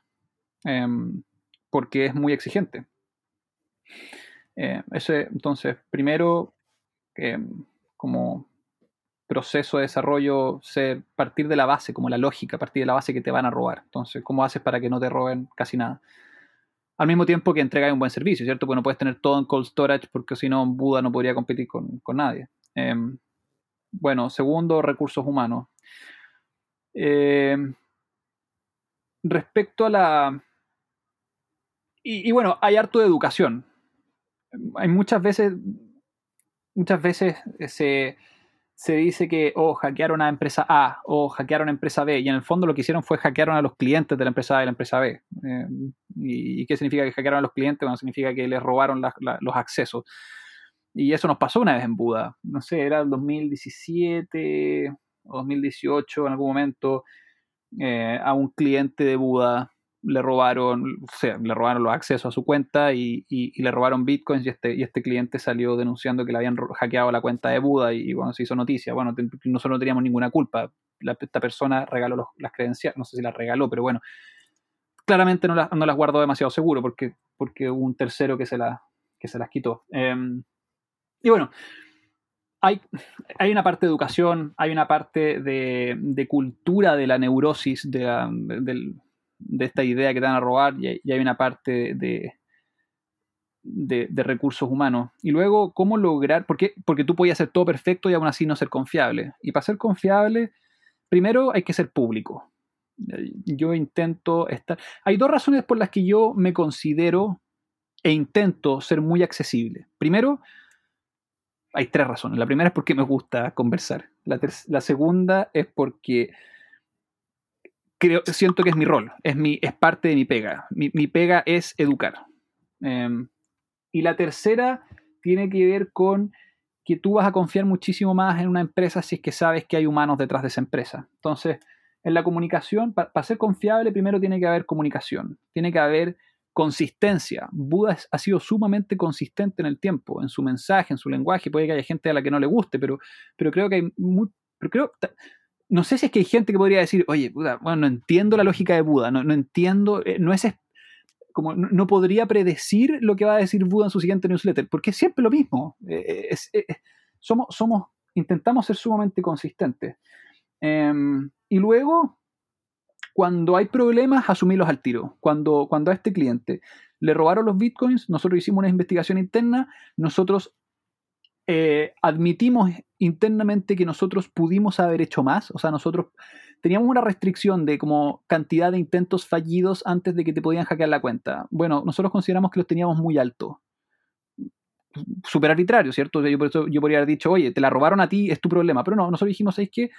em, porque es muy exigente. Eh, ese, entonces, primero, em, como proceso de desarrollo ser partir de la base, como la lógica, partir de la base que te van a robar. Entonces, ¿cómo haces para que no te roben casi nada? Al mismo tiempo que entregas un buen servicio, ¿cierto? Porque no puedes tener todo en cold storage porque si no, Buda no podría competir con, nadie. Em, bueno, segundo, recursos humanos. Eh, respecto a la... Y, y, bueno, hay harto de educación. Hay muchas veces, muchas veces se, se dice que o oh, hackearon a empresa A o hackearon a empresa B y en el fondo lo que hicieron fue hackearon a los clientes de la empresa A y la empresa B. Eh, y, qué significa que hackearon a los clientes? Bueno, significa que les robaron los accesos. Y eso nos pasó una vez en Buda. No sé, era el 2017 o 2018 en algún momento eh, a un cliente de Buda le robaron, o sea, le robaron los accesos a su cuenta y, le robaron bitcoins y este, y este cliente salió denunciando que le habían hackeado la cuenta de Buda y, bueno, se hizo noticia. Bueno, nosotros no teníamos ninguna culpa. esta persona regaló las credenciales, no sé si las regaló, pero bueno, claramente no, no las guardó demasiado seguro porque, porque hubo un tercero que se, la, que se las quitó. Em, y bueno, hay, hay, una parte de educación, hay una parte de, de cultura de la neurosis, de, del de esta idea que te van a robar y, hay una parte de, de, recursos humanos. Y luego, ¿cómo lograr? Porque, porque tú podías hacer todo perfecto y aún así no ser confiable. Y para ser confiable, primero hay que ser público. Yo intento estar... Hay dos razones por las que yo me considero e intento ser muy accesible. Primero, hay tres razones. La primera es porque me gusta conversar. La, la segunda es porque siento que es mi rol, es, mi, es parte de mi pega. Mi, pega es educar. Em, y la tercera tiene que ver con que tú vas a confiar muchísimo más en una empresa si es que sabes que hay humanos detrás de esa empresa. Entonces, en la comunicación, para ser confiable, primero tiene que haber comunicación, tiene que haber consistencia. Buda ha sido sumamente consistente en el tiempo, en su mensaje, en su lenguaje. Puede que haya gente a la que no le guste, pero, pero creo que hay muy, no sé si es que hay gente que podría decir, oye, bueno, no entiendo la lógica de Buda, no, entiendo, eh, no es como no, podría predecir lo que va a decir Buda en su siguiente newsletter, porque es siempre lo mismo. Eh, eh, somos, somos, intentamos ser sumamente consistentes. Em, y luego, cuando hay problemas, asumirlos al tiro. Cuando, cuando a este cliente le robaron los bitcoins, nosotros hicimos una investigación interna, nosotros eh, admitimos internamente que nosotros pudimos haber hecho más, o sea, nosotros teníamos una restricción de como cantidad de intentos fallidos antes de que te podían hackear la cuenta. Bueno, nosotros consideramos que los teníamos muy alto. Súper arbitrario, ¿cierto? Yo, podría haber dicho, oye, te la robaron a ti, es tu problema. Pero no, nosotros dijimos, es que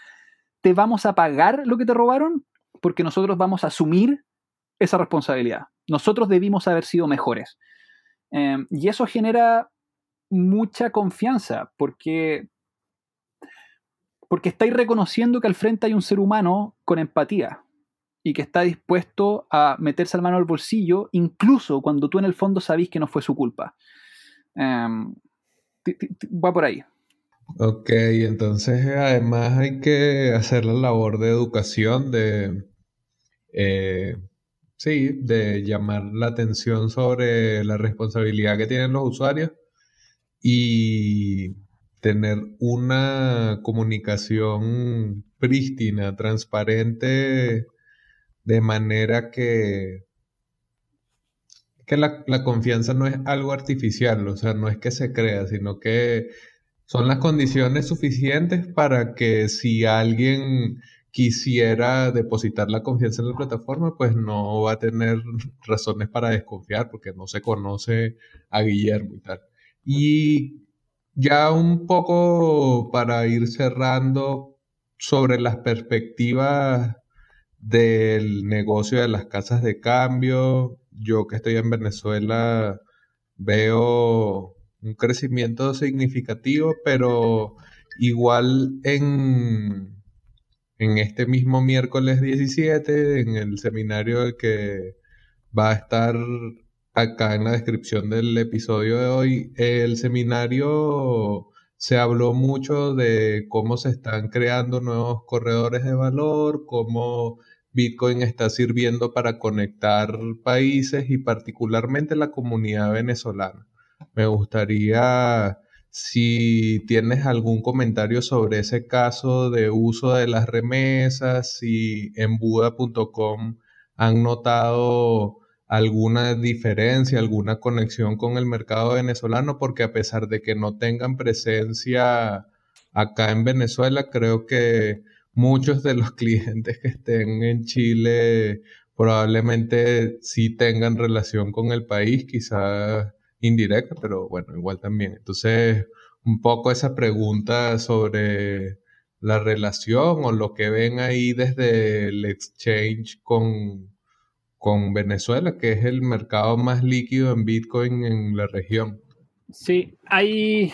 te vamos a pagar lo que te robaron porque nosotros vamos a asumir esa responsabilidad. Nosotros debimos haber sido mejores. Eh, y eso genera mucha confianza, porque, porque estáis reconociendo que al frente hay un ser humano con empatía y que está dispuesto a meterse la mano al bolsillo, incluso cuando tú en el fondo sabís que no fue su culpa. Em, va por ahí. Ok, entonces además hay que hacer la labor de educación, de, eh, sí, de llamar la atención sobre la responsabilidad que tienen los usuarios y tener una comunicación prístina, transparente, de manera que, que la, la, confianza no es algo artificial, o sea, no es que se crea, sino que son las condiciones suficientes para que si alguien quisiera depositar la confianza en la plataforma, pues no va a tener <laughs> razones para desconfiar porque no se conoce a Guillermo y tal. Y ya un poco para ir cerrando sobre las perspectivas del negocio de las casas de cambio, yo que estoy en Venezuela veo un crecimiento significativo, pero igual en, en este mismo miércoles 17, en el seminario que va a estar acá en la descripción del episodio de hoy, el seminario se habló mucho de cómo se están creando nuevos corredores de valor, cómo Bitcoin está sirviendo para conectar países y particularmente la comunidad venezolana. Me gustaría si tienes algún comentario sobre ese caso de uso de las remesas, si en Buda.com han notado alguna diferencia, alguna conexión con el mercado venezolano, porque a pesar de que no tengan presencia acá en Venezuela, creo que muchos de los <laughs> clientes que estén en Chile probablemente sí tengan relación con el país, quizás indirecta, pero bueno, igual también. Entonces, un poco esa pregunta sobre la relación o lo que ven ahí desde el exchange con, con Venezuela, que es el mercado más líquido en Bitcoin en la región. Sí, hay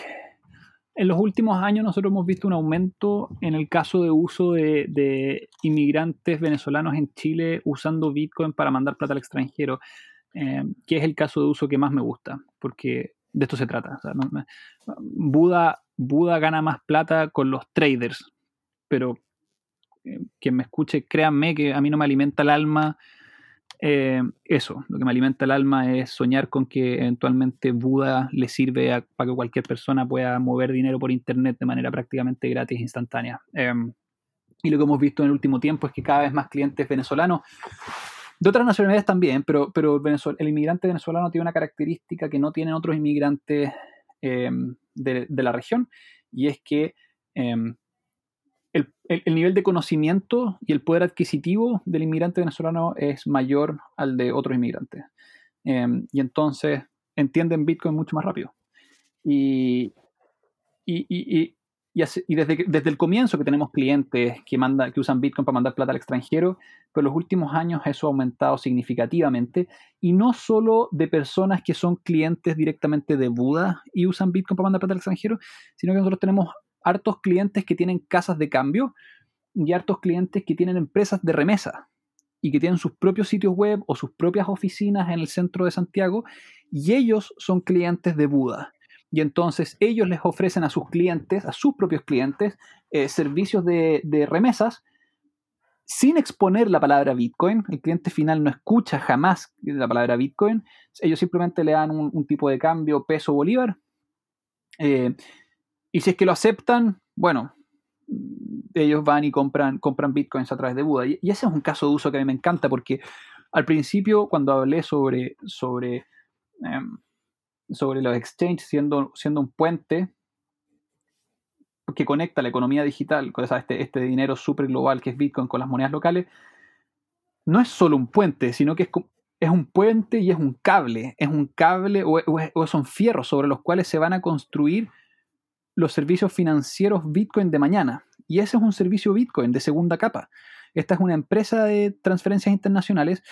en los últimos años nosotros hemos visto un aumento en el caso de uso de, inmigrantes venezolanos en Chile usando Bitcoin para mandar plata al extranjero, eh, que es el caso de uso que más me gusta, porque de esto se trata. Buda, Buda gana más plata con los traders, pero eh, quien me escuche, créanme que a mí no me alimenta el alma eh, eso, lo que me alimenta el alma es soñar con que eventualmente Buda le sirve para que cualquier persona pueda mover dinero por Internet de manera prácticamente gratis instantánea. Em, y lo que hemos visto en el último tiempo es que cada vez más clientes venezolanos, de otras nacionalidades también, pero, pero el, inmigrante venezolano tiene una característica que no tienen otros inmigrantes em, de, la región, y es que em, el, nivel de conocimiento y el poder adquisitivo del inmigrante venezolano es mayor al de otros inmigrantes. Em, y entonces entienden Bitcoin mucho más rápido. Y, y, desde, desde, el comienzo que tenemos clientes que, que usan Bitcoin para mandar plata al extranjero, pero en los últimos años eso ha aumentado significativamente. Y no solo de personas que son clientes directamente de Buda y usan Bitcoin para mandar plata al extranjero, sino que nosotros tenemos hartos clientes que tienen casas de cambio y hartos clientes que tienen empresas de remesa y que tienen sus propios sitios web o sus propias oficinas en el centro de Santiago y ellos son clientes de Buda. Y entonces ellos les ofrecen a sus clientes, a sus propios clientes, eh, servicios de, remesas sin exponer la palabra Bitcoin. El cliente final no escucha jamás la palabra Bitcoin. Ellos simplemente le dan un, tipo de cambio peso bolívar. Eh, y si es que lo aceptan, bueno, ellos van y compran, compran bitcoins a través de Buda. Y, ese es un caso de uso que a mí me encanta porque al principio, cuando hablé sobre, sobre, em, sobre los exchanges siendo, siendo un puente que conecta la economía digital, con este, este dinero súper global que es Bitcoin con las monedas locales, no es solo un puente, sino que es, es un puente y es un cable, es un cable o, o son fierros sobre los cuales se van a construir los servicios financieros Bitcoin de mañana. Y ese es un servicio Bitcoin de segunda capa. Esta es una empresa de transferencias internacionales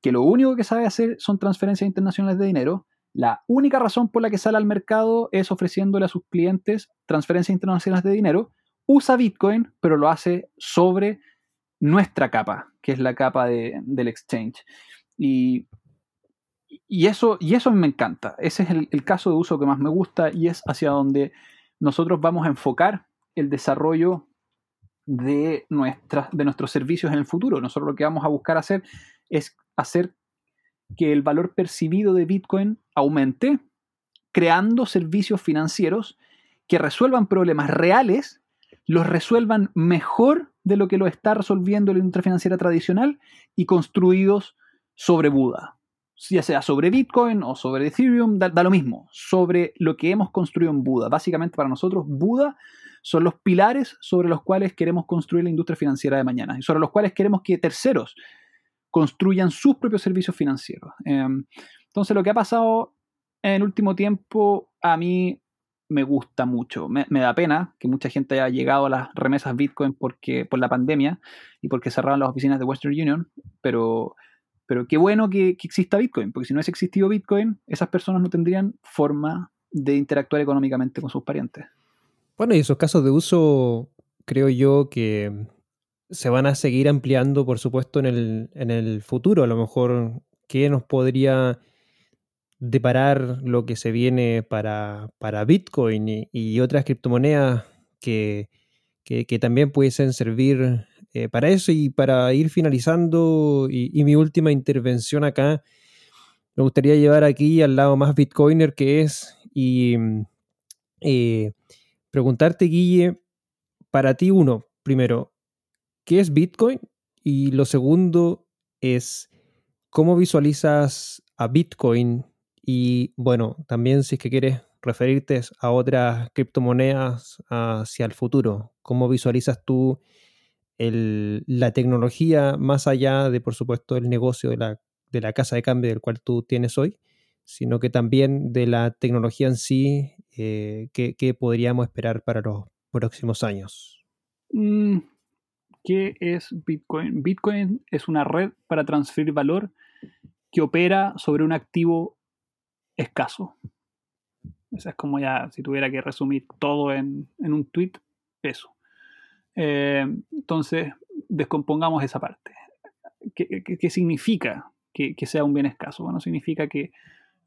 que lo único que sabe hacer son transferencias internacionales de dinero. La única razón por la que sale al mercado es ofreciéndole a sus clientes transferencias internacionales de dinero. Usa Bitcoin, pero lo hace sobre nuestra capa, que es la capa del exchange. Y, y, eso, y eso me encanta. Ese es el, el caso de uso que más me gusta y es hacia donde nosotros vamos a enfocar el desarrollo de, de nuestros servicios en el futuro. Nosotros lo que vamos a buscar hacer es hacer que el valor percibido de Bitcoin aumente, creando servicios financieros que resuelvan problemas reales, los resuelvan mejor de lo que lo está resolviendo la industria financiera tradicional y construidos sobre Buda ya sea sobre Bitcoin o sobre Ethereum, da, lo mismo, sobre lo que hemos construido en Buda. Básicamente para nosotros, Buda son los pilares sobre los cuales queremos construir la industria financiera de mañana y sobre los cuales queremos que terceros construyan sus propios servicios financieros. Em, entonces lo que ha pasado en el último tiempo a mí me gusta mucho. Me, da pena que mucha gente haya llegado a las remesas Bitcoin porque, por la pandemia y porque cerraron las oficinas de Western Union, pero pero qué bueno que, exista Bitcoin, porque si no hubiese existido Bitcoin, esas personas no tendrían forma de interactuar económicamente con sus parientes. Bueno, y esos casos de uso, creo yo que se van a seguir ampliando, por supuesto, en el, en el futuro. A lo mejor, ¿qué nos podría deparar lo que se viene para, Bitcoin y, otras criptomonedas que, que, también pudiesen servir eh, para eso y para ir finalizando y, mi última intervención acá, me gustaría llevar aquí al lado más bitcoiner que es y mm, eh, preguntarte, Guille, para ti uno, primero, ¿qué es Bitcoin? Y lo segundo es, ¿cómo visualizas a Bitcoin? Y bueno, también si es que quieres referirte a otras criptomonedas hacia el futuro, ¿cómo visualizas tú la tecnología más allá de, por supuesto, el negocio de la, de la casa de cambio del cual tú tienes hoy, sino que también de la tecnología en sí eh, que, podríamos esperar para los próximos años. Mm, ¿Qué es Bitcoin? Bitcoin es una red para transferir valor que opera sobre un activo escaso. Esa es como ya, si tuviera que resumir todo en, un tweet, eso. Eh, entonces, descompongamos esa parte. ¿Qué, significa que, sea un bien escaso? Bueno, significa que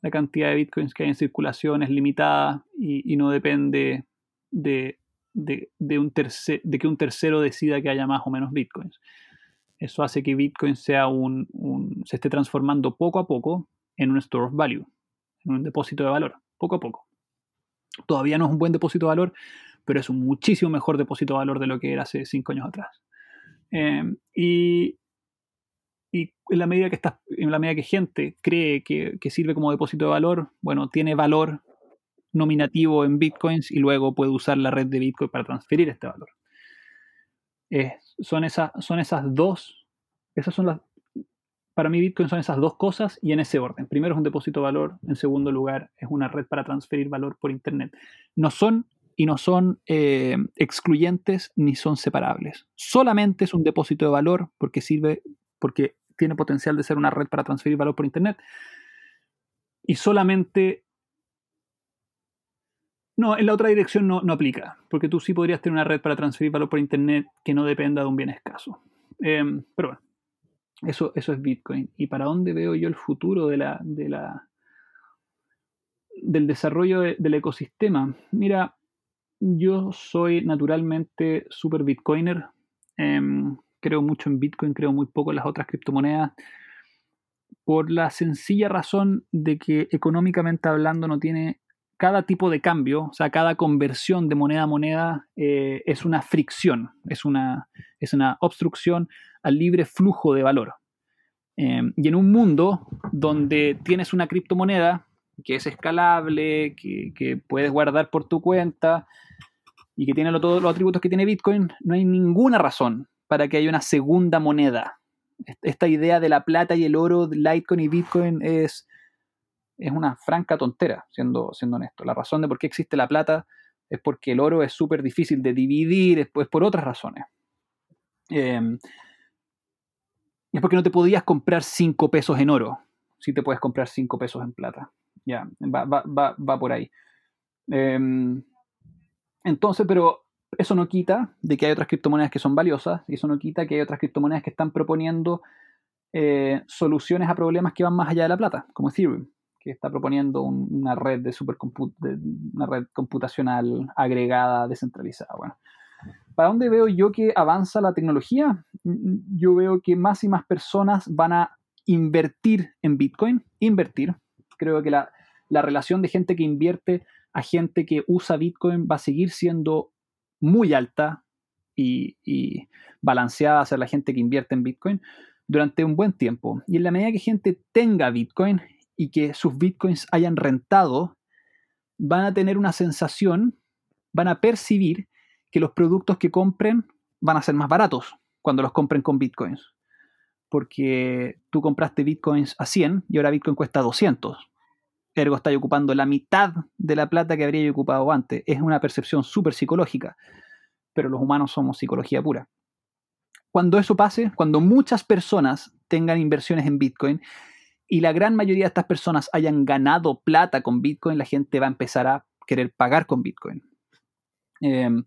la cantidad de bitcoins que hay en circulación es limitada y, no depende de, que un tercero decida que haya más o menos bitcoins. Eso hace que Bitcoin sea un, se esté transformando poco a poco en un store of value, en un depósito de valor, poco a poco. Todavía no es un buen depósito de valor, pero es un muchísimo mejor depósito de valor de lo que era hace cinco años atrás. Em, y, en la medida que en la medida que gente cree que, sirve como depósito de valor, bueno, tiene valor nominativo en bitcoins y luego puede usar la red de bitcoin para transferir este valor. son, esas, son esas dos, esas son las, para mí Bitcoin son esas dos cosas y en ese orden. Primero es un depósito de valor, en segundo lugar es una red para transferir valor por Internet. No son y no son eh, excluyentes ni son separables. Solamente es un depósito de valor porque sirve, porque tiene potencial de ser una red para transferir valor por Internet. Y solamente... No, en la otra dirección no, aplica, porque tú sí podrías tener una red para transferir valor por Internet que no dependa de un bien escaso. Em, pero bueno, eso, eso es Bitcoin. ¿Y para dónde veo yo el futuro de la, de la, del desarrollo del ecosistema? Mira, yo soy naturalmente super Bitcoiner. Em, creo mucho en Bitcoin, creo muy poco en las otras criptomonedas. Por la sencilla razón de que económicamente hablando no tiene cada tipo de cambio, o sea, cada conversión de moneda a moneda eh, es una fricción, es una, es una obstrucción al libre flujo de valor. Em, y en un mundo donde tienes una criptomoneda que es escalable, que, puedes guardar por tu cuenta y que tiene todos los atributos que tiene Bitcoin, no hay ninguna razón para que haya una segunda moneda. Esta idea de la plata y el oro, Litecoin y Bitcoin es es una franca tontera, siendo, siendo honesto. La razón de por qué existe la plata es porque el oro es súper difícil de dividir, es, por otras razones. Em, es porque no te podías comprar 5 pesos en oro, si te puedes comprar 5 pesos en plata. Ya, va, por ahí. Em, entonces, pero eso no quita de que hay otras criptomonedas que son valiosas, y eso no quita que hay otras criptomonedas que están proponiendo eh, soluciones a problemas que van más allá de la plata, como Ethereum que está proponiendo una red de una red computacional agregada, descentralizada. Bueno, ¿para dónde veo yo que avanza la tecnología? Yo veo que más y más personas van a invertir en Bitcoin, invertir. Creo que la, relación de gente que invierte a gente que usa Bitcoin va a seguir siendo muy alta y, y balanceada hacia la gente que invierte en Bitcoin durante un buen tiempo. Y en la medida que gente tenga Bitcoin y que sus bitcoins hayan rentado, van a tener una sensación, van a percibir que los productos que compren van a ser más baratos cuando los compren con bitcoins. Porque tú compraste bitcoins a 100 y ahora bitcoin cuesta 200. Ergo está ocupando la mitad de la plata que habría ocupado antes. Es una percepción súper psicológica. Pero los humanos somos psicología pura. Cuando eso pase, cuando muchas personas tengan inversiones en Bitcoin, y la gran mayoría de estas personas hayan ganado plata con Bitcoin, la gente va a empezar a querer pagar con Bitcoin. Em,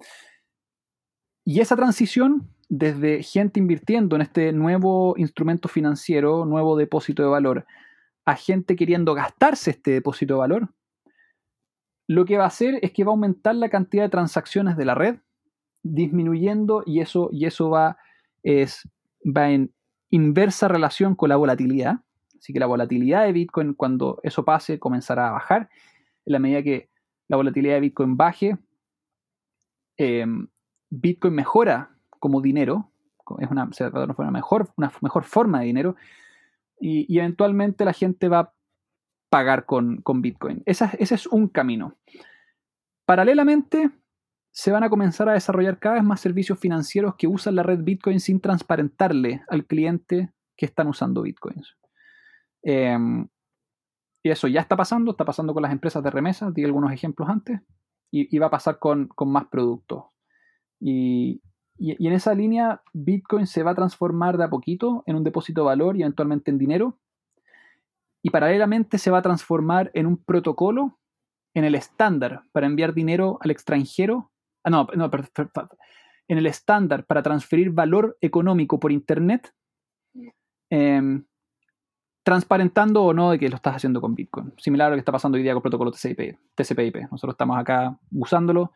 y esa transición, desde gente invirtiendo en este nuevo instrumento financiero, nuevo depósito de valor, a gente queriendo gastarse este depósito de valor, lo que va a hacer es que va a aumentar la cantidad de transacciones de la red, disminuyendo y eso, y eso va, es, va en inversa relación con la volatilidad. Así que la volatilidad de Bitcoin, cuando eso pase, comenzará a bajar. En la medida que la volatilidad de Bitcoin baje, em, Bitcoin mejora como dinero, es una, una, mejor, una mejor forma de dinero, y, eventualmente la gente va a pagar con, Bitcoin. ese es un camino. Paralelamente, se van a comenzar a desarrollar cada vez más servicios financieros que usan la red Bitcoin sin transparentarle al cliente que están usando Bitcoins. Em, y eso ya está pasando, está pasando con las empresas de remesas, di algunos ejemplos antes, y, va a pasar con, más productos. Y, y, en esa línea, Bitcoin se va a transformar de a poquito en un depósito de valor y eventualmente en dinero. Y paralelamente se va a transformar en un protocolo, en el estándar para enviar dinero al extranjero. Ah, no, no, en el estándar para transferir valor económico por Internet. Eh, transparentando o no de que lo estás haciendo con Bitcoin. Similar a lo que está pasando hoy día con el protocolo TCP, TCP/IP. Nosotros estamos acá usándolo,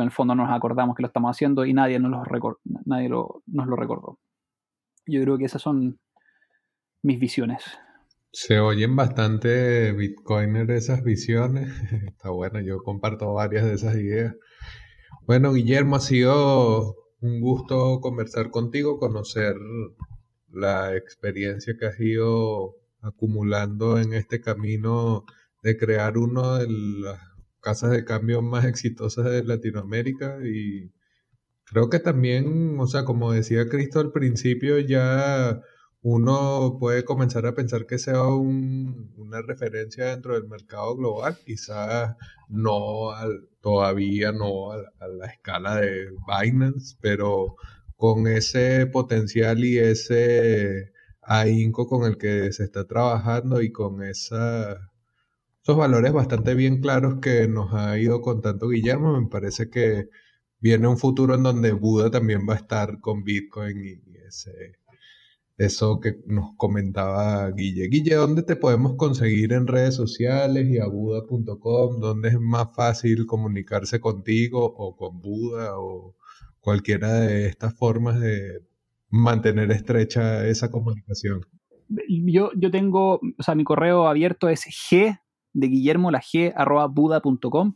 en el fondo no nos acordamos que lo estamos haciendo y nadie nos lo, nadie nos lo recordó. Yo creo que esas son mis visiones. Se oyen bastante Bitcoiner esas visiones. <laughs> Está bueno, yo comparto varias de esas ideas. Bueno, Guillermo, ha sido un gusto conversar contigo, conocer la experiencia que has ido acumulando en este camino de crear una de las casas de cambio más exitosas de Latinoamérica y creo que también, o sea, como decía Cristo al principio, ya uno puede comenzar a pensar que sea una referencia dentro del mercado global, quizás no todavía no a la escala de Binance, pero con ese potencial y ese ahínco con el que se está trabajando y con esa, esos valores bastante bien claros que nos ha ido contando Guillermo, me parece que viene un futuro en donde Buda también va a estar con Bitcoin y, ese, eso que nos comentaba Guille. Guille, ¿dónde te podemos conseguir en redes sociales y a buda.com? ¿Dónde es más fácil comunicarse contigo o con Buda o cualquiera de estas formas de mantener estrecha esa comunicación. Yo, yo tengo, o sea, mi correo abierto es g de Guillermo, la g arroba buda.com.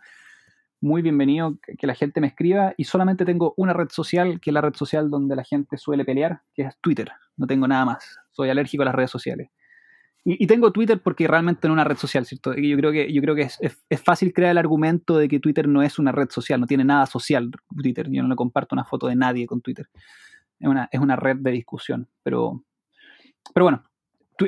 Muy bienvenido que la gente me escriba y solamente tengo una red social, que es la red social donde la gente suele pelear, que es Twitter. No tengo nada más. Soy alérgico a las redes sociales. Y, tengo Twitter porque realmente no es una red social, ¿cierto? Yo creo que, yo creo que es, es, fácil crear el argumento de que Twitter no es una red social, no tiene nada social Twitter. Yo no le comparto una foto de nadie con Twitter. Es una, es una red de discusión. Pero, pero bueno,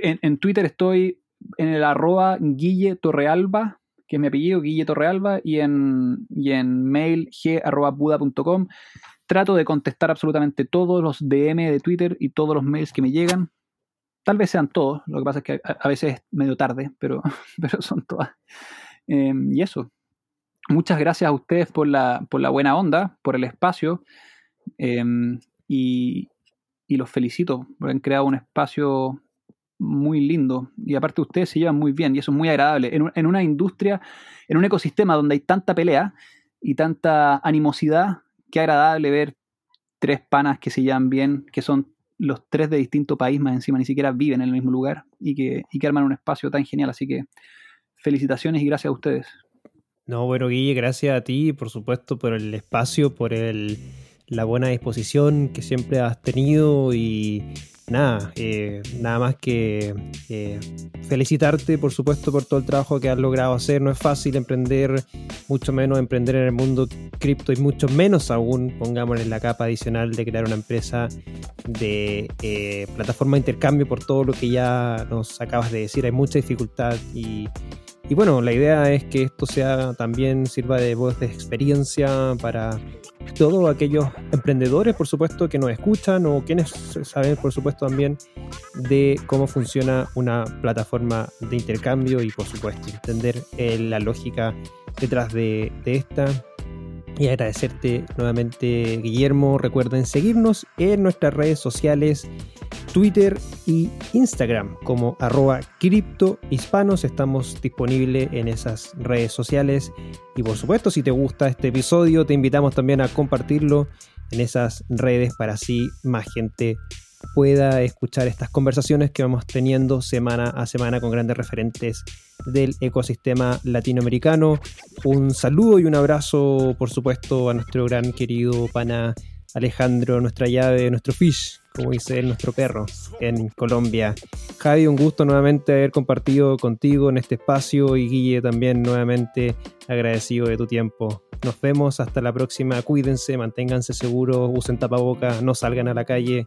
en, Twitter estoy en el arroba Guille Torrealba, que es mi apellido, Guille Torrealba, y en, y en mail g.buda.com. Trato de contestar absolutamente todos los DM de Twitter y todos los mails que me llegan Tal vez sean todos, lo que pasa es que a, veces es medio tarde, pero, <laughs> pero son todas. Em, y eso. Muchas gracias a ustedes por la, por la buena onda, por el espacio. Em, y, los felicito por haber creado un espacio muy lindo. Y aparte ustedes se llevan muy bien y eso es muy agradable. En, en una industria, en un ecosistema donde hay tanta pelea y tanta animosidad, qué agradable ver tres panas que se llevan bien, que son los tres de distinto país más encima ni siquiera viven en el mismo lugar y que, y que arman un espacio tan genial. Así que felicitaciones y gracias a ustedes. No, bueno, Guille, gracias a ti, por supuesto, por el espacio, por el, la buena disposición que siempre has tenido y nada, eh, nada más que eh, felicitarte, por supuesto, por todo el trabajo que has logrado hacer. No es fácil emprender, mucho menos emprender en el mundo cripto y mucho menos aún, pongámosle la capa adicional de crear una empresa de eh, plataforma de intercambio por todo lo que ya nos acabas de decir. Hay mucha dificultad y y bueno, la idea es que esto sea también sirva de voz de experiencia para todos aquellos emprendedores, por supuesto, que nos escuchan o quienes saben, por supuesto, también de cómo funciona una plataforma de intercambio y, por supuesto, entender eh, la lógica detrás de, de esta y agradecerte nuevamente, Guillermo. Recuerden seguirnos en nuestras redes sociales, Twitter y Instagram como arroba criptohispanos. Estamos disponibles en esas redes sociales. Y por supuesto, si te gusta este episodio, te invitamos también a compartirlo en esas redes para así más gente pueda escuchar estas conversaciones que vamos teniendo semana a semana con grandes referentes del ecosistema latinoamericano. Un saludo y un abrazo, por supuesto, a nuestro gran querido pana Alejandro, nuestra llave, nuestro fish, como dice él, nuestro perro en Colombia. Javi, un gusto nuevamente haber compartido contigo en este espacio y Guille también nuevamente agradecido de tu tiempo. Nos vemos hasta la próxima. Cuídense, manténganse seguros, usen tapabocas, no salgan a la calle.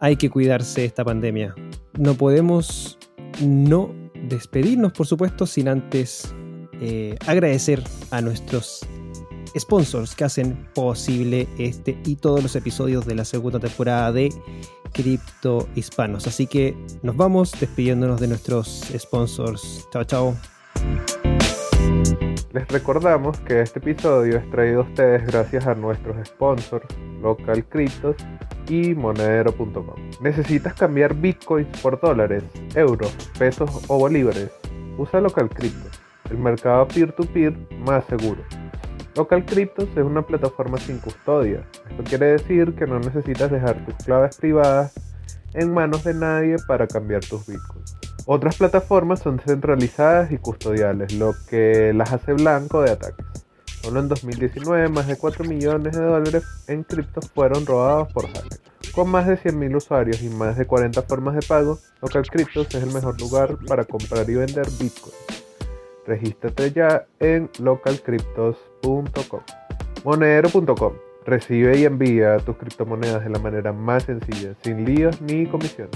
Hay que cuidarse esta pandemia. No podemos no despedirnos, por supuesto, sin antes eh, agradecer a nuestros sponsors que hacen posible este y todos los episodios de la segunda temporada de Cripto Hispanos. Así que nos vamos despidiéndonos de nuestros sponsors. Chao, chao. Les recordamos que este episodio es traído a ustedes gracias a nuestros sponsors, Local Cryptos y Monedero.com. ¿Necesitas cambiar bitcoins por dólares, euros, pesos o bolívares? Usa Local Cryptos, el mercado peer-to-peer más seguro. Local Cryptos es una plataforma sin custodia. Esto quiere decir que no necesitas dejar tus claves privadas en manos de nadie para cambiar tus bitcoins. Otras plataformas son centralizadas y custodiales, lo que las hace blanco de ataques. Solo en 2019 más de 4 millones de dólares en criptos fueron robados por hackers. Con más de 100.000 usuarios y más de 40 formas de pago, Local Cryptos es el mejor lugar para comprar y vender Bitcoin. Regístrate ya en localcryptos.com. Monedero.com. Recibe y envía tus criptomonedas de la manera más sencilla, sin líos ni comisiones.